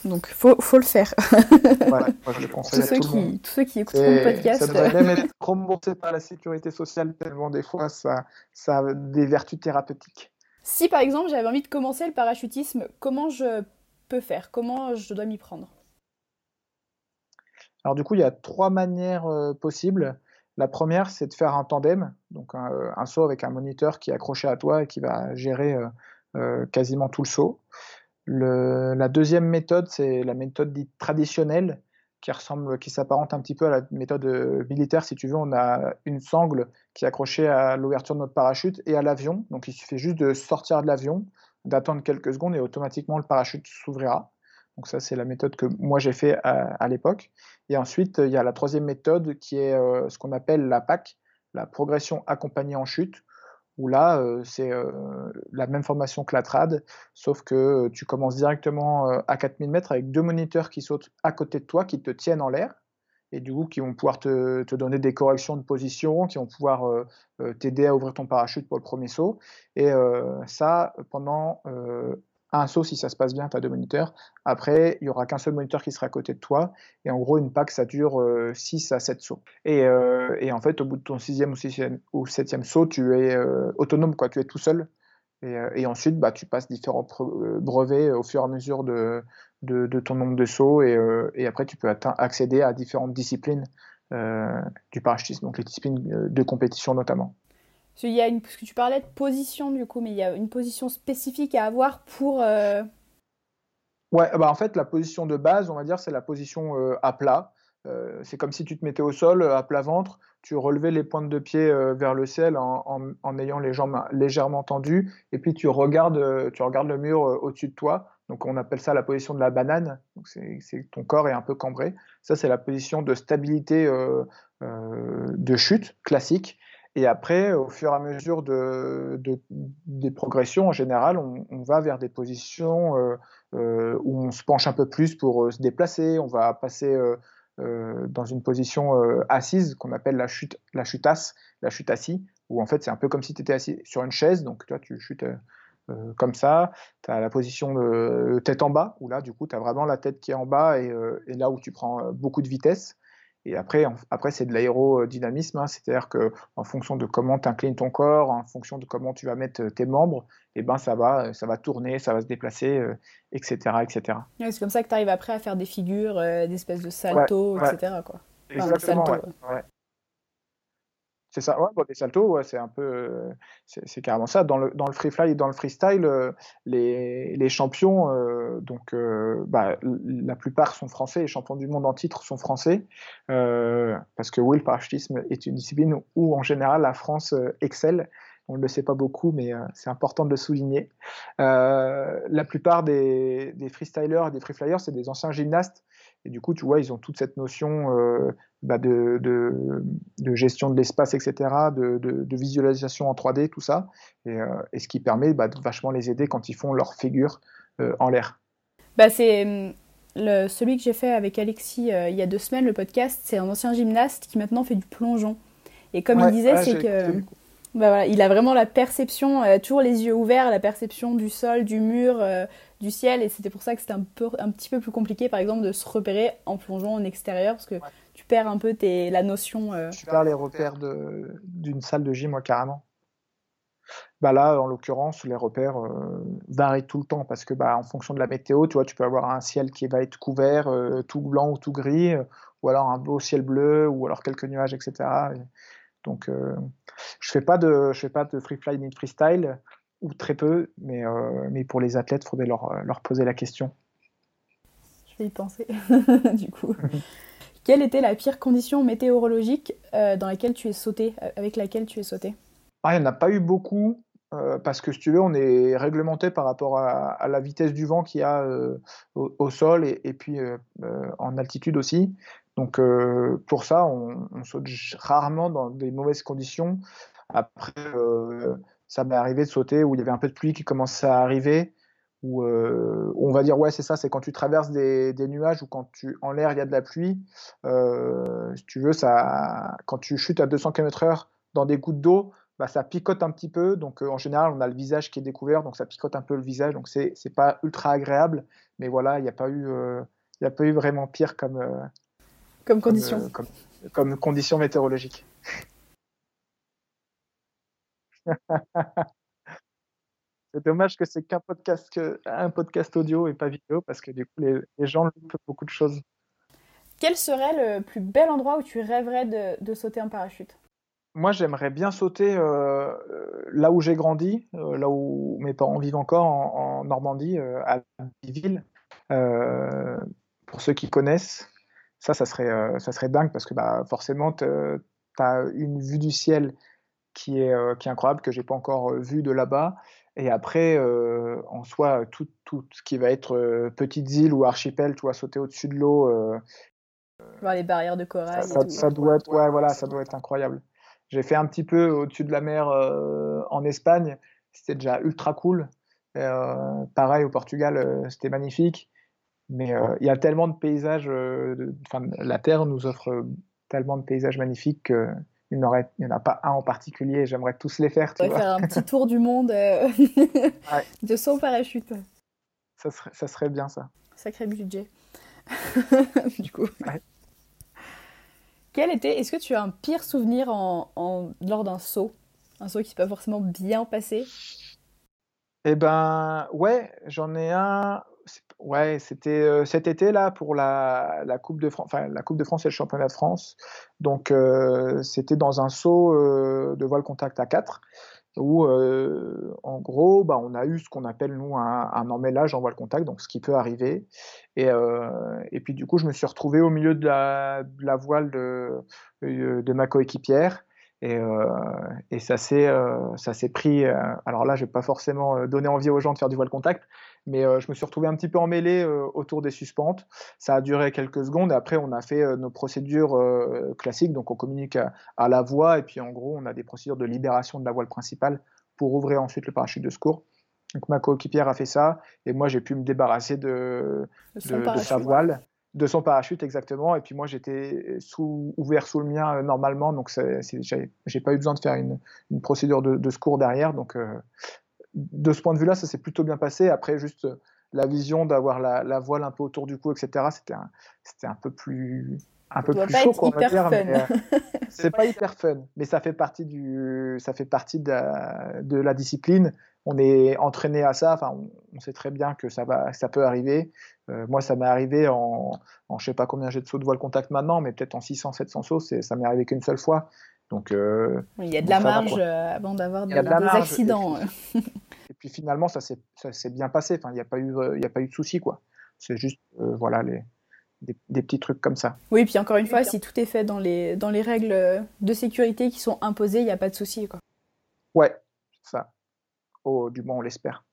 Donc, faut, faut le faire. moi, je le conseille tous, ceux qui, tous ceux qui écoutent mon podcast. Ça devrait même être remboursé par la sécurité sociale, tellement des fois, ça, ça a des vertus thérapeutiques. Si, par exemple, j'avais envie de commencer le parachutisme, comment je peux faire? Comment je dois m'y prendre? Alors, du coup, il y a trois manières euh, possibles. La première, c'est de faire un tandem, donc un, un, saut avec un moniteur qui est accroché à toi et qui va gérer euh, euh, quasiment tout le saut. La deuxième méthode, c'est la méthode dite traditionnelle, qui ressemble, qui s'apparente un petit peu à la méthode euh, militaire. Si tu veux, on a une sangle qui est accrochée à l'ouverture de notre parachute et à l'avion. Donc, il suffit juste de sortir de l'avion, d'attendre quelques secondes et automatiquement le parachute s'ouvrira. Donc, ça, c'est la méthode que moi j'ai fait à, à l'époque. Et ensuite, il y a la troisième méthode qui est euh, ce qu'on appelle la PAC, la progression accompagnée en chute, où là, euh, c'est euh, la même formation que la trad, sauf que euh, tu commences directement à 4000 mètres avec deux moniteurs qui sautent à côté de toi, qui te tiennent en l'air, et du coup qui vont pouvoir te, te, donner des corrections de position, qui vont pouvoir t'aider à ouvrir ton parachute pour le premier saut. Et ça, pendant un saut si ça se passe bien, tu as deux moniteurs. Après, il y aura qu'un seul moniteur qui sera à côté de toi. Et en gros, une PAC, ça dure 6 euh, à 7 sauts. Et, euh, et, en fait, au bout de ton sixième ou, sixième, ou septième saut, tu es euh, autonome, quoi. tu es tout seul. Et, ensuite, bah, tu passes différents brevets au fur et à mesure de, ton nombre de sauts et après tu peux accéder à différentes disciplines du parachutisme, donc les disciplines de compétition notamment. Il y a parce que tu parlais de position du coup, mais il y a une position spécifique à avoir pour. Euh, ouais, bah en fait, la position de base, on va dire, c'est la position euh, à plat. Euh, c'est comme si tu te mettais au sol à plat ventre, tu relevais les pointes de pied vers le ciel en, en, ayant les jambes légèrement tendues, et puis tu regardes, tu regardes le mur au-dessus de toi. Donc on appelle ça la position de la banane. Donc c'est ton corps est un peu cambré. Ça c'est la position de stabilité de chute classique. Et après, au fur et à mesure de, des progressions, en général, on, va vers des positions euh, euh, où on se penche un peu plus pour euh, se déplacer. On va passer dans une position assise qu'on appelle la chute, la chutasse, la chute assise, où en fait c'est un peu comme si tu étais assis sur une chaise. Donc toi, tu chutes comme ça. Tu as la position de tête en bas, où là, du coup, tu as vraiment la tête qui est en bas et, et là où tu prends beaucoup de vitesse. Et après, après c'est de l'aérodynamisme, hein, c'est-à-dire que en fonction de comment tu inclines ton corps, en fonction de comment tu vas mettre tes membres, et eh ben ça va, ça va tourner, ça va se déplacer, etc., euh, etc. c'est comme ça que tu arrives après à faire des figures, euh, des espèces de saltos, etc. Quoi. Exactement, c'est ça, ouais, bon, les saltos, ouais, c'est un peu, euh, c'est carrément ça. Dans le, dans le free fly et dans le freestyle, euh, les, les, champions, euh, donc bah, la plupart sont français, les champions du monde en titre sont français, parce que oui, le parachutisme est une discipline où en général la France excelle. On ne le sait pas beaucoup, mais c'est important de le souligner. la plupart des, des freestylers et des free flyers, c'est des anciens gymnastes et du coup, tu vois, ils ont toute cette notion euh, bah de, de, de, gestion de l'espace, etc., de, de, visualisation en 3D, tout ça, et, euh, et ce qui permet bah, de vachement les aider quand ils font leur figure euh, en l'air. Bah, c'est hum, celui que j'ai fait avec Alexis il y a deux semaines, le podcast, c'est un ancien gymnaste qui maintenant fait du plongeon. Et comme il disait, c'est que... Bah voilà, il a vraiment la perception, toujours les yeux ouverts, la perception du sol, du mur, du ciel et c'était pour ça que c'était un, peu, un petit peu plus compliqué par exemple de se repérer en plongeant en extérieur parce que tu perds un peu tes, la notion. Euh, tu perds les repères d'une salle de gym, moi carrément. Bah là, en l'occurrence, les repères euh, varient tout le temps parce que bah, en fonction de la météo, tu vois, tu peux avoir un ciel qui va être couvert, euh, tout blanc ou tout gris, ou alors un beau ciel bleu, ou alors quelques nuages, etc. donc, je fais pas de, je fais pas de free fly ni de freestyle ou très peu, mais, euh, mais pour les athlètes, il faudrait leur, euh, leur, poser la question. Je vais y penser, du coup. Quelle était la pire condition météorologique euh, dans laquelle tu es sauté, avec laquelle tu es sauté? Ah, Il n'y en a pas eu beaucoup, parce que si tu veux, on est réglementé par rapport à, la vitesse du vent qu'il y a au, sol et, et puis en altitude aussi. Donc pour ça, on, on, saute rarement dans des mauvaises conditions. Après, ça m'est arrivé de sauter où il y avait un peu de pluie qui commençait à arriver, euh, on va dire ouais c'est ça, c'est quand tu traverses des, nuages ou quand tu en l'air il y a de la pluie. Euh, si tu veux, ça, quand tu chutes à 200 km/h dans des gouttes d'eau, bah, ça picote un petit peu. Donc euh, en général, on a le visage qui est découvert, donc ça picote un peu le visage. Donc c'est pas ultra agréable, mais voilà, il n'y a eu a pas eu vraiment pire comme comme condition comme, comme condition météorologique. c'est dommage que c'est qu'un podcast, que, un podcast audio et pas vidéo parce que du coup les, les gens loupent beaucoup de choses. Quel serait le plus bel endroit où tu rêverais de, de sauter en parachute? Moi, j'aimerais bien sauter euh, là où j'ai grandi, euh, là où mes parents vivent encore, en, Normandie, euh, à Ville. pour ceux qui connaissent, ça, ça serait, ça serait dingue parce que bah, forcément, tu as une vue du ciel qui est, euh, qui est incroyable, que j'ai pas encore euh, vu de là-bas. Et après, euh, en soi, tout, tout, ce qui va être petites îles ou archipels, tu vois, sauter au-dessus de l'eau. Voir les barrières de corail. Ça, doit être, ouais, voilà, ça doit être incroyable. J'ai fait un petit peu au-dessus de la mer en Espagne. C'était déjà ultra cool. pareil au Portugal, c'était magnifique. Mais il y a tellement de paysages. Enfin, la Terre nous offre tellement de paysages magnifiques que il n'y en a pas un en particulier, j'aimerais tous les faire. Tu faire un petit tour du monde euh, de saut parachute. Ça serait, ça serait bien ça. Sacré budget. du coup. Quel était, est-ce que tu as un pire souvenir en, lors d'un saut? Un saut qui s'est pas forcément bien passé? Eh ben, ouais, j'en ai un. Ouais, c'était cet été là pour la, la Coupe de France, enfin la Coupe de France et le Championnat de France. Donc c'était dans un saut de voile contact à 4 où en gros, bah, on a eu ce qu'on appelle nous un, un, emmêlage en voile contact, donc ce qui peut arriver. Et, et puis du coup, je me suis retrouvé au milieu de la, de la voile de, de ma coéquipière. Et, euh, et ça s'est euh, pris. Euh, alors là, je vais pas forcément donner envie aux gens de faire du voile contact, mais je me suis retrouvé un petit peu emmêlé autour des suspentes. Ça a duré quelques secondes. Et après, on a fait nos procédures classiques. Donc, on communique à, la voie et puis en gros, on a des procédures de libération de la voile principale pour ouvrir ensuite le parachute de secours. Donc ma coéquipière a fait ça et moi j'ai pu me débarrasser de, de sa voile de son parachute exactement. Et puis moi, j'étais sous, ouvert sous le mien euh, normalement, donc j'ai pas eu besoin de faire une, procédure de, secours derrière. Donc euh, de ce point de vue-là, ça s'est plutôt bien passé. Après, juste euh, la vision d'avoir la, voile un peu autour du cou, etc. C'était un, peu plus un peu plus chaud, quoi, on va dire. c'est pas hyper fun, mais ça fait partie du, ça fait partie de de la discipline on est entraîné à ça. Enfin, on, sait très bien que ça va, ça peut arriver. Euh, moi, ça m'est arrivé en, en, je sais pas combien j'ai de sauts de voile contact maintenant, mais peut-être en 600, 700 sauts, ça m'est arrivé qu'une seule fois. Donc, euh, il y a de la marge euh, avant d'avoir des, accidents. Et puis, finalement, ça s'est bien passé. Enfin, il n'y a pas eu, il a pas eu de souci, quoi. C'est juste, voilà, les, des, petits trucs comme ça. Oui, puis encore une fois, si tout est fait dans les, dans les règles de sécurité qui sont imposées, il n'y a pas de souci, quoi. Ouais, ça. Oh, du moins, on l'espère.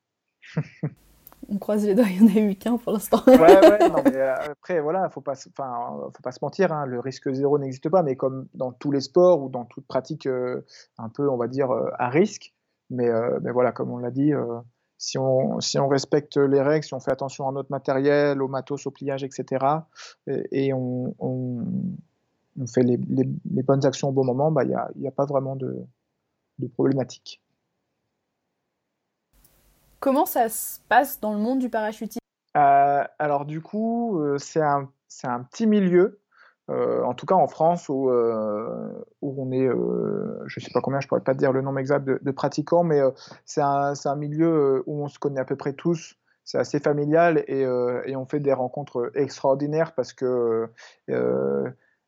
on croise les doigts, il n'y en a eu qu'un pour l'instant. ouais, ouais, non, mais euh, après, voilà, faut pas, faut pas se mentir, hein, le risque zéro n'existe pas, mais comme dans tous les sports ou dans toute pratique euh, un peu, on va dire, euh, à risque, mais, mais, voilà, comme on l'a dit, si, on, si on respecte les règles, si on fait attention à notre matériel, au matos, au pliage, etc., et, on, on, fait les, les, bonnes actions au bon moment, bah, il bah, n'y a, a, pas vraiment de, de problématique. Comment ça se passe dans le monde du parachutisme? Euh, Alors du coup, euh, c'est un, un, petit milieu, euh, en tout cas en France, où, où on est, je ne sais pas combien, je ne pourrais pas dire le nombre exact de, pratiquants, mais c'est un, un, milieu où on se connaît à peu près tous. C'est assez familial et, et, on fait des rencontres extraordinaires parce que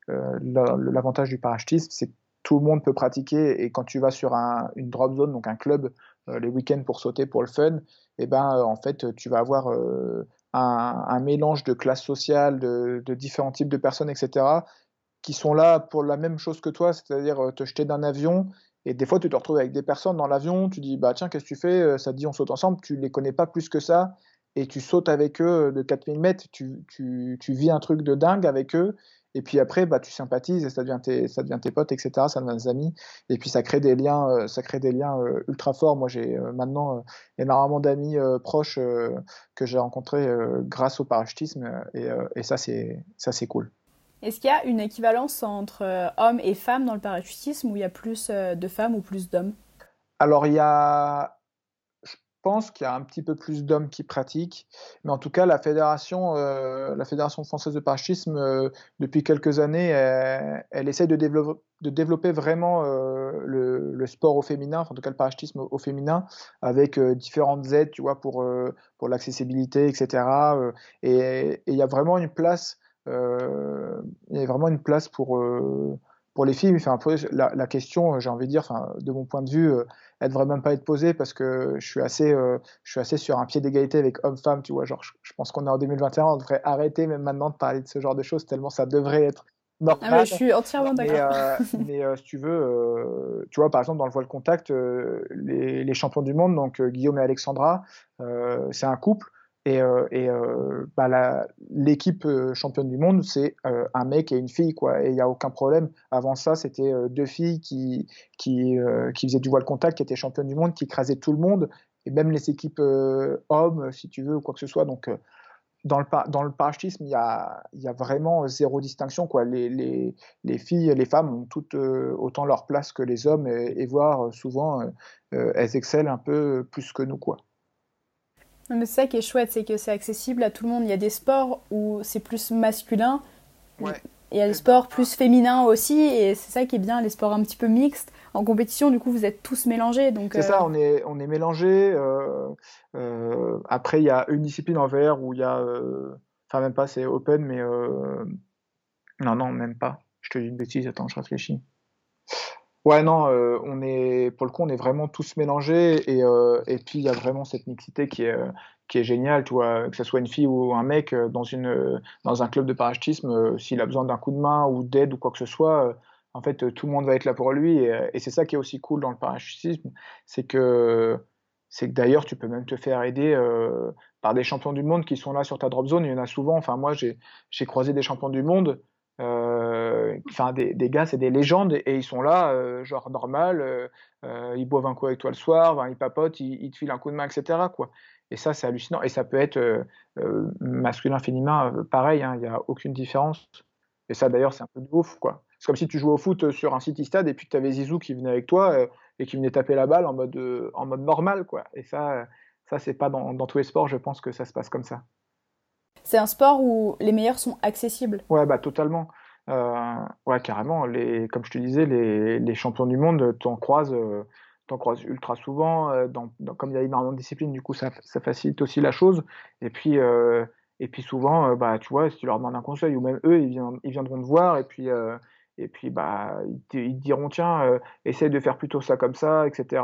l'avantage du parachutisme, c'est que tout le monde peut pratiquer et quand tu vas sur un, une drop zone, donc un club les week-ends pour sauter pour le fun, et eh ben euh, en fait tu vas avoir euh, un, mélange de classes sociales, de, différents types de personnes, etc., qui sont là pour la même chose que toi, c'est-à-dire te jeter d'un avion. Et des fois, tu te retrouves avec des personnes dans l'avion, tu dis, bah tiens, qu'est-ce que tu fais Ça te dit, on saute ensemble, tu les connais pas plus que ça, et tu sautes avec eux de 4000 mètres, tu, tu vis un truc de dingue avec eux, et puis après, bah, tu sympathises et ça devient tes, ça devient tes potes, etc. Ça devient des amis. Et puis ça crée des liens, euh, ça crée des liens euh, ultra forts. Moi, j'ai euh, maintenant énormément d'amis proches que j'ai rencontrés grâce au parachutisme. Et, et ça, c'est, ça, c'est cool. Est-ce qu'il y a une équivalence entre hommes et femmes dans le parachutisme où il y a plus de femmes ou plus d'hommes? Alors, il y a pense qu'il y a un petit peu plus d'hommes qui pratiquent, mais en tout cas, la fédération, euh, la fédération française de parachutisme, euh, depuis quelques années, elle, essaie de développer, de développer vraiment euh, le, sport au féminin, enfin, en tout cas le parachutisme au, féminin, avec différentes aides, tu vois, pour, pour l'accessibilité, etc. et il y a vraiment une place, il y a vraiment une place pour pour les filles, enfin, la, la question, j'ai envie de dire, enfin, de mon point de vue, elle devrait même pas être posée parce que je suis assez, euh, je suis assez sur un pied d'égalité avec homme-femme, tu vois. Genre, je, pense qu'on est en 2021, on devrait arrêter même maintenant de parler de ce genre de choses tellement ça devrait être normal. Ah je suis entièrement d'accord. Mais, euh, euh, si tu veux, tu vois, par exemple, dans le voile contact, les, les, champions du monde, donc Guillaume et Alexandra, c'est un couple. Et, euh, euh, bah, l'équipe euh, championne du monde, c'est un mec et une fille, quoi. Et il n'y a aucun problème. Avant ça, c'était deux filles qui, faisaient du voile contact, qui étaient championnes du monde, qui écrasaient tout le monde, et même les équipes hommes, si tu veux, ou quoi que ce soit. Donc, dans le, dans parachutisme, il y a, vraiment zéro distinction. Quoi. Les, les, les, filles les femmes ont toutes autant leur place que les hommes, et, et voire souvent, elles excellent un peu plus que nous. Quoi. Mais c'est ça qui est chouette, c'est que c'est accessible à tout le monde. Il y a des sports où c'est plus masculin. il y a les sports plus féminins aussi, et c'est ça qui est bien, les sports un petit peu mixtes. En compétition, du coup, vous êtes tous mélangés. Donc, c'est ça, on est, on est mélangés. après, il y a une discipline en VR où il y a. Enfin, même pas, c'est open, mais. Non, non, même pas. Je te dis une bêtise, attends, je réfléchis. Ouais, non, euh, on est, pour le coup, on est vraiment tous mélangés et, euh, et puis il y a vraiment cette mixité qui est, qui est géniale, tu vois, que ce soit une fille ou un mec euh, dans, une, dans un club de parachutisme, s'il a besoin d'un coup de main ou d'aide ou quoi que ce soit, en fait, tout le monde va être là pour lui et, et c'est ça qui est aussi cool dans le parachutisme, c'est que, c'est que d'ailleurs, tu peux même te faire aider par des champions du monde qui sont là sur ta drop zone. Il y en a souvent. Enfin, moi, j'ai croisé des champions du monde euh, enfin des, des, gars, c'est des légendes et, ils sont là, euh, genre normal, euh, ils boivent un coup avec toi le soir, ils papotent, ils, te filent un coup de main, etc. Quoi. Et ça, c'est hallucinant. Et ça peut être masculin, féminin, pareil, hein, il n'y a aucune différence. Et ça, d'ailleurs, c'est un peu de ouf, quoi. C'est comme si tu jouais au foot sur un city stade et puis tu avais Zizou qui venait avec toi et qui venait taper la balle en mode, en mode normal, quoi. Et ça, ça c'est pas dans, dans tous les sports, je pense que ça se passe comme ça. C'est un sport où les meilleurs sont accessibles. Ouais, bah totalement. Euh, ouais, carrément. Comme je te disais, les, champions du monde, t'en croises, euh, t'en croises ultra souvent. Euh, comme il y a énormément de disciplines, du coup, ça, facilite aussi la chose. Et puis, euh, et puis souvent, bah, tu vois, si tu leur demandes un conseil, ou même eux, ils, viendront, te voir, et puis, et puis bah, ils, te, ils diront, tiens, essaye de faire plutôt ça comme ça, etc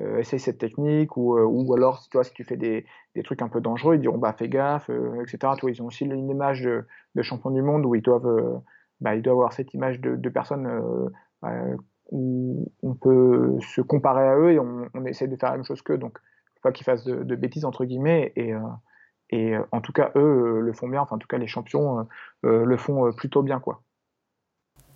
euh, essaye cette technique ou, euh, ou alors tu vois, si tu fais des, des, trucs un peu dangereux, ils diront bah fais gaffe, euh, etc. Tu ils ont aussi une image de, de champion du monde où ils doivent, euh, bah, ils doivent avoir cette image de, de personnes bah, où on peut se comparer à eux et on, on essaie de faire la même chose qu'eux. Donc, faut pas qu'ils fassent de, de, bêtises entre guillemets et et en tout cas, eux le font bien. Enfin, en tout cas, les champions le font plutôt bien, quoi.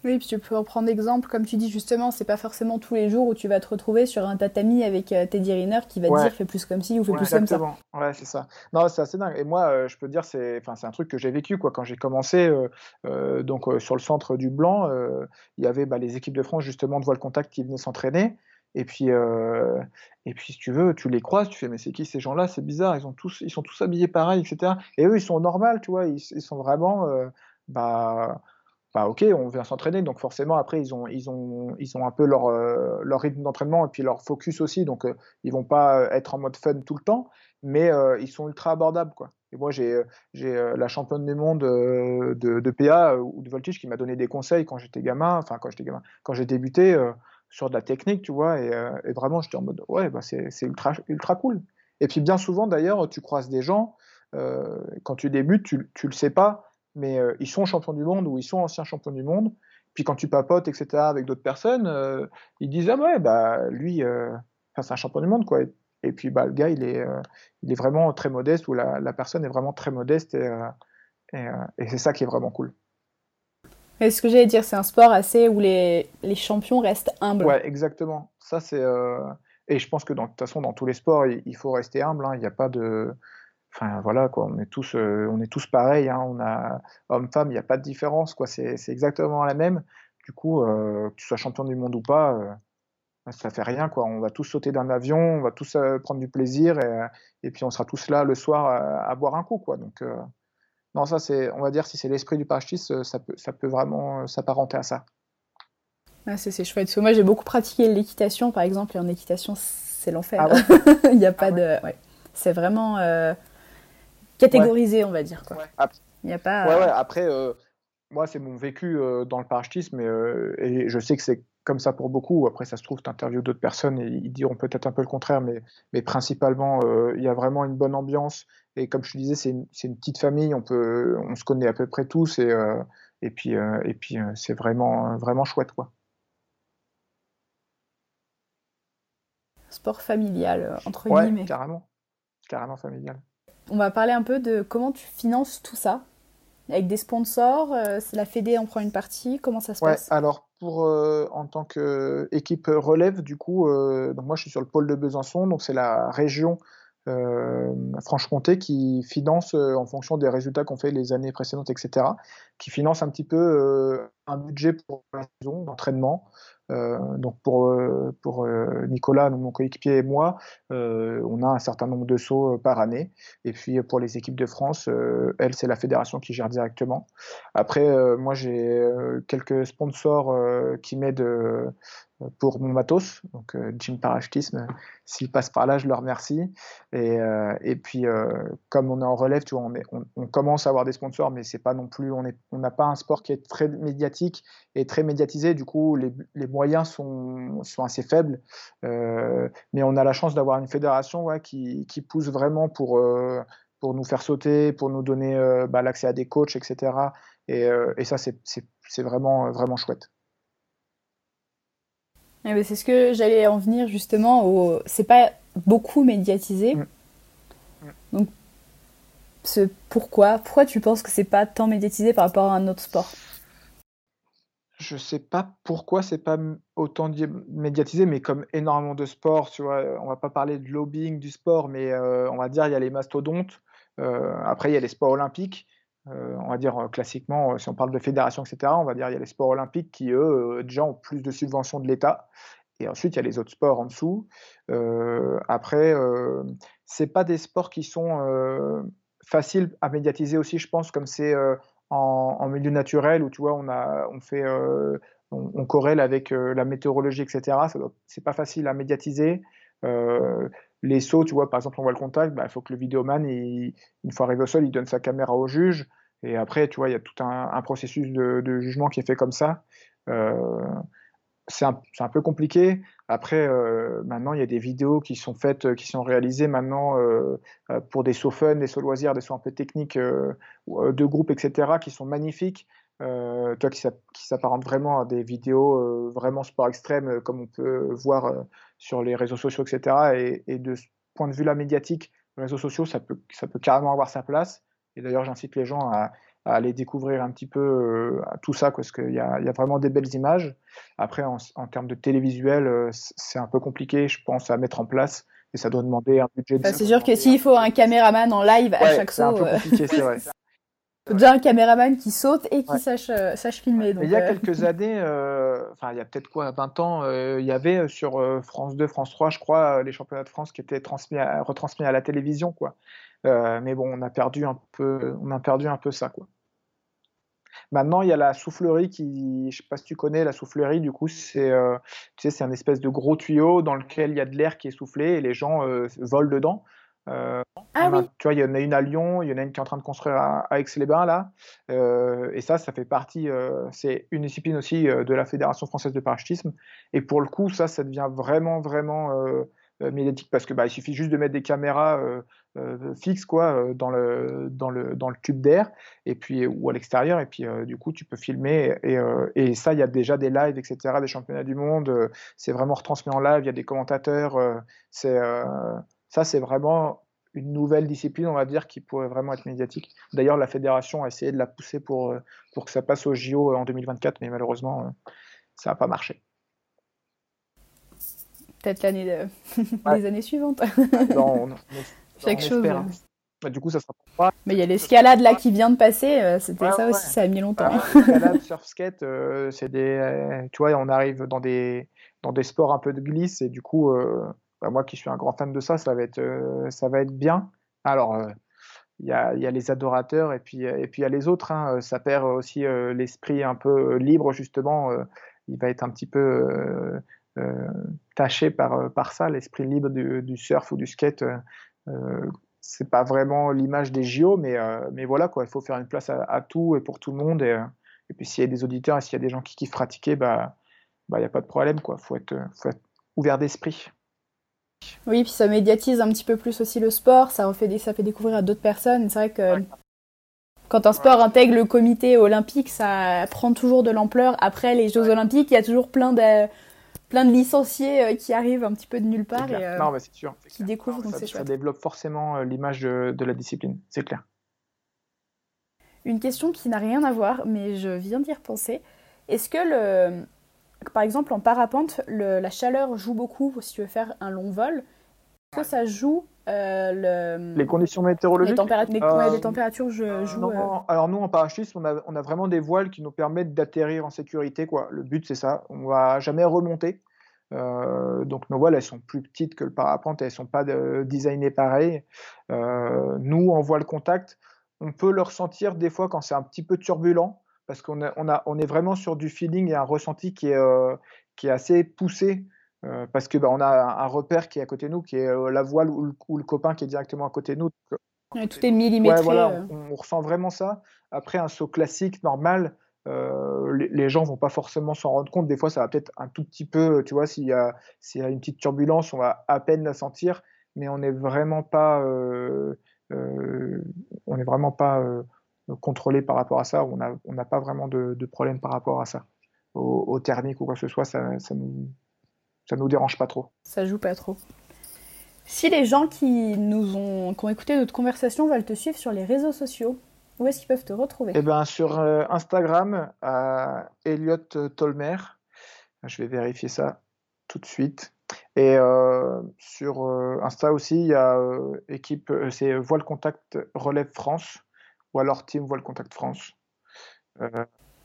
Oui, puis tu peux en prendre exemple, comme tu dis justement, c'est pas forcément tous les jours où tu vas te retrouver sur un tatami avec euh, Teddy Riner qui va te dire fais plus comme ci ou fais plus comme ça. Ouais, c'est ça. Non, c'est assez dingue. Et moi, euh, je peux te dire, c'est, enfin, c'est un truc que j'ai vécu quoi. Quand j'ai commencé, euh, donc sur le centre du Blanc, il y avait bah, les équipes de France justement de voile contact qui venaient s'entraîner. Et puis, et puis, si tu veux, tu les croises, tu fais, mais c'est qui ces gens-là? C'est bizarre, ils, ont tous, ils sont tous habillés pareil, etc. Et eux, ils sont normaux, tu vois, ils, ils sont vraiment, bah, bah ok, on vient s'entraîner, donc forcément après ils ont ils ont ils ont un peu leur euh, leur rythme d'entraînement et puis leur focus aussi, donc euh, ils vont pas être en mode fun tout le temps, mais euh, ils sont ultra abordables quoi. Et moi j'ai j'ai la championne du monde de, de PA ou de voltige qui m'a donné des conseils quand j'étais gamin, enfin quand j'étais gamin, quand j'ai débuté sur de la technique, tu vois, et, et vraiment j'étais en mode ouais bah c'est c'est ultra ultra cool. Et puis bien souvent d'ailleurs tu croises des gens quand tu débutes tu tu le sais pas mais euh, ils sont champions du monde ou ils sont anciens champions du monde. Puis quand tu papotes, etc., avec d'autres personnes, euh, ils disent Ah ouais, bah lui, euh, c'est un champion du monde, quoi. Et, puis bah, le gars, il est, il est vraiment très modeste, ou la, la, personne est vraiment très modeste, et, et, et c'est ça qui est vraiment cool. Et ce que j'allais dire, c'est un sport assez où les, les, champions restent humbles. Ouais, exactement. Ça, c'est. Et je pense que de toute façon, dans tous les sports, il, faut rester humble. Hein. Il n'y a pas de. Enfin voilà quoi, on est tous, euh, on est tous pareils. Hein, on a homme-femme, il n'y a pas de différence quoi. C'est, exactement la même. Du coup, euh, que tu sois champion du monde ou pas, euh, ça fait rien quoi. On va tous sauter d'un avion, on va tous prendre du plaisir et, et, puis on sera tous là le soir à, boire un coup quoi. Donc non ça c'est, on va dire si c'est l'esprit du parachutisme, ça peut, ça peut vraiment s'apparenter à ça. Ah, c'est, chouette. Parce que moi j'ai beaucoup pratiqué l'équitation par exemple et en équitation c'est l'enfer. Ah il n'y a pas ah de, ouais. c'est vraiment catégorisé, on va dire. Quoi. Il y a pas. Ouais, ouais. Après, euh, moi, c'est mon vécu euh, dans le parachutisme euh, et je sais que c'est comme ça pour beaucoup. Après, ça se trouve, tu interviews d'autres personnes et ils diront peut-être un peu le contraire, mais, mais principalement, il y a vraiment une bonne ambiance. Et comme je te disais, c'est une, une, petite famille, on, peut, on se connaît à peu près tous et, et puis, et puis c'est vraiment, vraiment chouette. Quoi. Sport familial, entre ouais, guillemets. Carrément, carrément familial. On va parler un peu de comment tu finances tout ça avec des sponsors, euh, la Fédé en prend une partie, comment ça se ouais, passe? Alors pour euh, en tant qu'équipe relève, du coup, euh, donc moi je suis sur le pôle de Besançon, donc c'est la région Franche-Comté qui finance en fonction des résultats qu'on fait les années précédentes, etc., qui finance un petit peu un budget pour la saison d'entraînement. Euh, donc pour, euh, pour euh, Nicolas, mon coéquipier et moi, on a un certain nombre de sauts par année. Et puis pour les équipes de France, elle, c'est la fédération qui gère directement. Après, moi, j'ai quelques sponsors qui m'aident pour mon matos, donc Jim Parachutisme, s'il passe par là, je le remercie. Et, et puis, comme on est en relève, tu vois, on, commence à avoir des sponsors, mais c'est pas non plus, on n'a on pas un sport qui est très médiatique et très médiatisé. Du coup, les, les moyens sont, sont assez faibles. mais on a la chance d'avoir une fédération ouais, qui, qui, pousse vraiment pour, pour nous faire sauter, pour nous donner bah, l'accès à des coachs, etc. Et, et ça, c'est vraiment, vraiment chouette. Eh c'est ce que j'allais en venir justement. Au... C'est pas beaucoup médiatisé. Mm. Donc, ce... pourquoi Pourquoi tu penses que c'est pas tant médiatisé par rapport à un autre sport? Je sais pas pourquoi c'est pas autant médiatisé, mais comme énormément de sports, tu vois, on va pas parler de lobbying du sport, mais euh, on va dire il y a les mastodontes. Euh, après, il y a les sports olympiques. Euh, on va dire euh, classiquement, euh, si on parle de fédération, etc., on va dire il y a les sports olympiques qui, eux, déjà ont plus de subventions de l'État. Et ensuite, il y a les autres sports en dessous. après, euh, c'est pas des sports qui sont faciles à médiatiser aussi, je pense, comme c'est en, milieu naturel où tu vois, on a, on fait, on, corrèle avec la météorologie, etc. C'est pas facile à médiatiser les sauts, tu vois, par exemple, on voit le contact, bah, il faut que le vidéoman, une fois arrivé au sol, il donne sa caméra au juge. Et après, tu vois, il y a tout un, processus de, jugement qui est fait comme ça. Euh, c'est un, peu compliqué. Après, euh, maintenant, il y a des vidéos qui sont faites, qui sont réalisées maintenant euh, pour des sauts fun, des sauts loisirs, des sauts un peu techniques de groupe, etc., qui sont magnifiques. Euh, toi qui, s'apparente vraiment à des vidéos euh, vraiment sport extrême, euh, comme on peut voir sur les réseaux sociaux, etc. Et, de ce point de vue-là médiatique, les réseaux sociaux, ça peut carrément avoir sa place. Et d'ailleurs, j'incite les gens à, aller découvrir un petit peu tout ça, parce qu'il y, y, a vraiment des belles images. Après, en, termes de télévisuel, c'est un peu compliqué, je pense, à mettre en place. Et ça doit demander un budget. Bah, c'est sûr que s'il faut un caméraman en live à chaque saut. C'est compliqué, c'est vrai. déjà un caméraman qui saute et qui sache, euh, sache filmer. il y a euh. quelques années, euh, enfin il y a peut-être quoi, 20 ans, il y avait sur France 2, France 3, je crois, les championnats de France qui étaient transmis retransmis à la télévision, quoi. mais bon, on a perdu un peu, on a perdu un peu ça, quoi. Maintenant, il y a la soufflerie qui, je sais pas si tu connais la soufflerie, du coup, c'est, tu sais, c'est un espèce de gros tuyau dans lequel il y a de l'air qui est soufflé et les gens volent dedans. Euh, ah oui. Tu vois, il y en a une à Lyon, il y en a une qui est en train de construire à, Aix-les-Bains là. Euh, et ça, ça fait partie, euh, c'est une discipline aussi de la Fédération française de parachutisme. Et pour le coup, ça, ça devient vraiment, vraiment médiatique parce que bah, il suffit juste de mettre des caméras fixes quoi dans le dans le dans le tube d'air et puis ou à l'extérieur et puis du coup tu peux filmer et, et ça il y a déjà des lives etc des championnats du monde c'est vraiment retransmis en live il y a des commentateurs c'est ça, c'est vraiment une nouvelle discipline, on va dire, qui pourrait vraiment être médiatique. D'ailleurs, la fédération a essayé de la pousser pour, euh, pour que ça passe au JO en 2024, mais malheureusement, euh, ça n'a pas marché. Peut-être l'année de... les années suivantes. non, on, Chaque chose. Hein. Bah, du coup, ça sera pas. Mais il y a l'escalade là qui vient de passer. Euh, c'était ça aussi, ça a mis longtemps. l'escalade, surf skate, c'est des. tu vois, on arrive dans des dans des sports un peu de glisse et du coup, bah, moi qui suis un grand fan de ça, ça va être, euh, ça va être bien. Alors, euh, il y, a, y, a, les adorateurs et puis et puis il y a les autres. Hein. Ça perd aussi euh, l'esprit un peu libre justement. il va être un petit peu taché par par ça, l'esprit libre du, surf ou du skate. c'est pas vraiment l'image des JO, mais mais voilà quoi. Il faut faire une place à, tout et pour tout le monde. Et, et puis s'il y a des auditeurs et s'il y a des gens qui kiffent pratiquer, bah bah il y a pas de problème quoi. Faut être faut être ouvert d'esprit. Oui, puis ça médiatise un petit peu plus aussi le sport, ça, refait, ça fait découvrir à d'autres personnes. C'est vrai que quand un sport intègre le comité olympique, ça prend toujours de l'ampleur. Après les Jeux olympiques, il y a toujours plein de, plein de licenciés euh, qui arrivent un petit peu de nulle part et euh, non, sûr, qui découvrent, donc c'est chouette. Ça développe forcément euh, l'image de, la discipline, c'est clair. Une question qui n'a rien à voir, mais je viens d'y repenser. Est-ce que le, par exemple, en parapente, la chaleur joue beaucoup si tu veux faire un long vol? Est-ce que ça joue euh, le... Les conditions météorologiques les, Euh, les températures je, jouent. Non, euh, alors nous en parachutisme, on a, on a vraiment des voiles qui nous permettent d'atterrir en sécurité. Quoi. Le but c'est ça, on va jamais remonter. Euh, donc nos voiles elles sont plus petites que le parapente, elles sont pas de, designées pareil. Nous en voile contact, on peut le ressentir des fois quand c'est un petit peu turbulent parce qu'on on on est vraiment sur du feeling et un ressenti qui est, qui est assez poussé. Euh, parce que bah, on a un, repère qui est à côté de nous, qui est euh, la voile ou le, ou le copain qui est directement à côté de nous. Donc, ouais, tout est millimétré. Ouais, voilà, euh. on, on ressent vraiment ça. Après, un saut classique, normal, euh, les, les gens vont pas forcément s'en rendre compte. Des fois, ça va peut-être un tout petit peu, tu vois, s'il y a, s'il y a une petite turbulence, on va à peine la sentir, mais on n'est vraiment pas, euh, euh, on n'est vraiment pas euh, contrôlé par rapport à ça. On n'a on pas vraiment de, de problème par rapport à ça. Au, au thermique ou quoi que ce soit, ça, ça nous, ça nous dérange pas trop. Ça joue pas trop. Si les gens qui nous ont, qui ont écouté notre conversation veulent te suivre sur les réseaux sociaux, où est-ce qu'ils peuvent te retrouver? Eh ben, sur euh, Instagram, à Elliot Tolmer. Je vais vérifier ça tout de suite. Et euh, sur euh, Insta aussi, il y a équipe, c'est Voile Contact Relève France, ou alors Team Voile Contact France.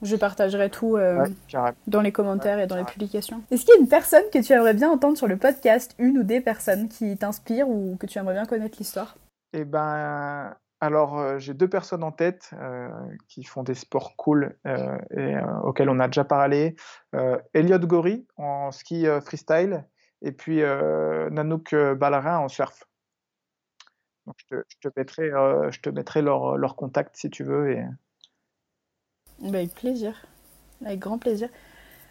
Je partagerai tout euh, ouais, dans les commentaires et dans les publications. Est-ce qu'il y a une personne que tu aimerais bien entendre sur le podcast, une ou des personnes qui t'inspirent ou que tu aimerais bien connaître l'histoire? Eh ben, alors euh, j'ai deux personnes en tête euh, qui font des sports cool et auxquels on a déjà parlé. Elliot Gori en ski freestyle et puis Nanook euh, Ballarin en surf. Donc je te, je te mettrai, je te mettrai leur, leur contact si tu veux. Et... Bah, Avec plaisir, avec grand plaisir.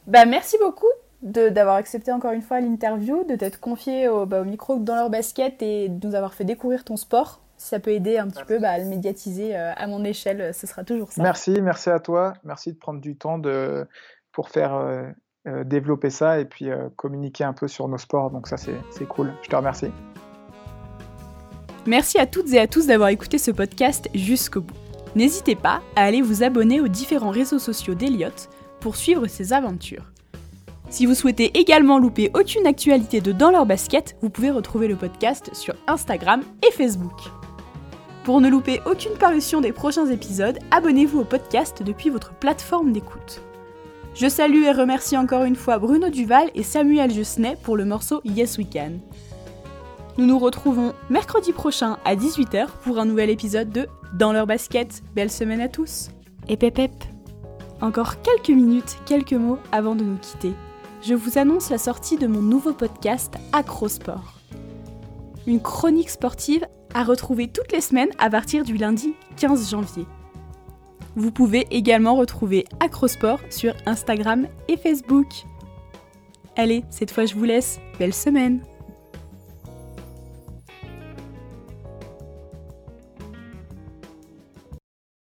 Bah merci beaucoup de- d'avoir accepté encore une fois l'interview, de t'être confié au, bah, au micro dans leur basket et de nous avoir fait découvrir ton sport. Si ça peut aider un petit peu bah, à le médiatiser euh, à mon échelle, euh, ce sera toujours ça. Merci, merci à toi. Merci de prendre du temps de, pour faire euh, euh, développer ça et puis euh, communiquer un peu sur nos sports. Donc ça c'est c'est cool. Je te remercie. Merci à toutes et à tous d'avoir écouté ce podcast jusqu'au bout. N'hésitez pas à aller vous abonner aux différents réseaux sociaux d'Eliott pour suivre ses aventures. Si vous souhaitez également louper aucune actualité de Dans leur basket, vous pouvez retrouver le podcast sur Instagram et Facebook. Pour ne louper aucune parution des prochains épisodes, abonnez-vous au podcast depuis votre plateforme d'écoute. Je salue et remercie encore une fois Bruno Duval et Samuel Jusnet pour le morceau Yes We Can. Nous nous retrouvons mercredi prochain à 18h pour un nouvel épisode de Dans leur basket. Belle semaine à tous. Et pep Encore quelques minutes, quelques mots avant de nous quitter. Je vous annonce la sortie de mon nouveau podcast Acrosport. Une chronique sportive à retrouver toutes les semaines à partir du lundi 15 janvier. Vous pouvez également retrouver Acrosport sur Instagram et Facebook. Allez, cette fois je vous laisse. Belle semaine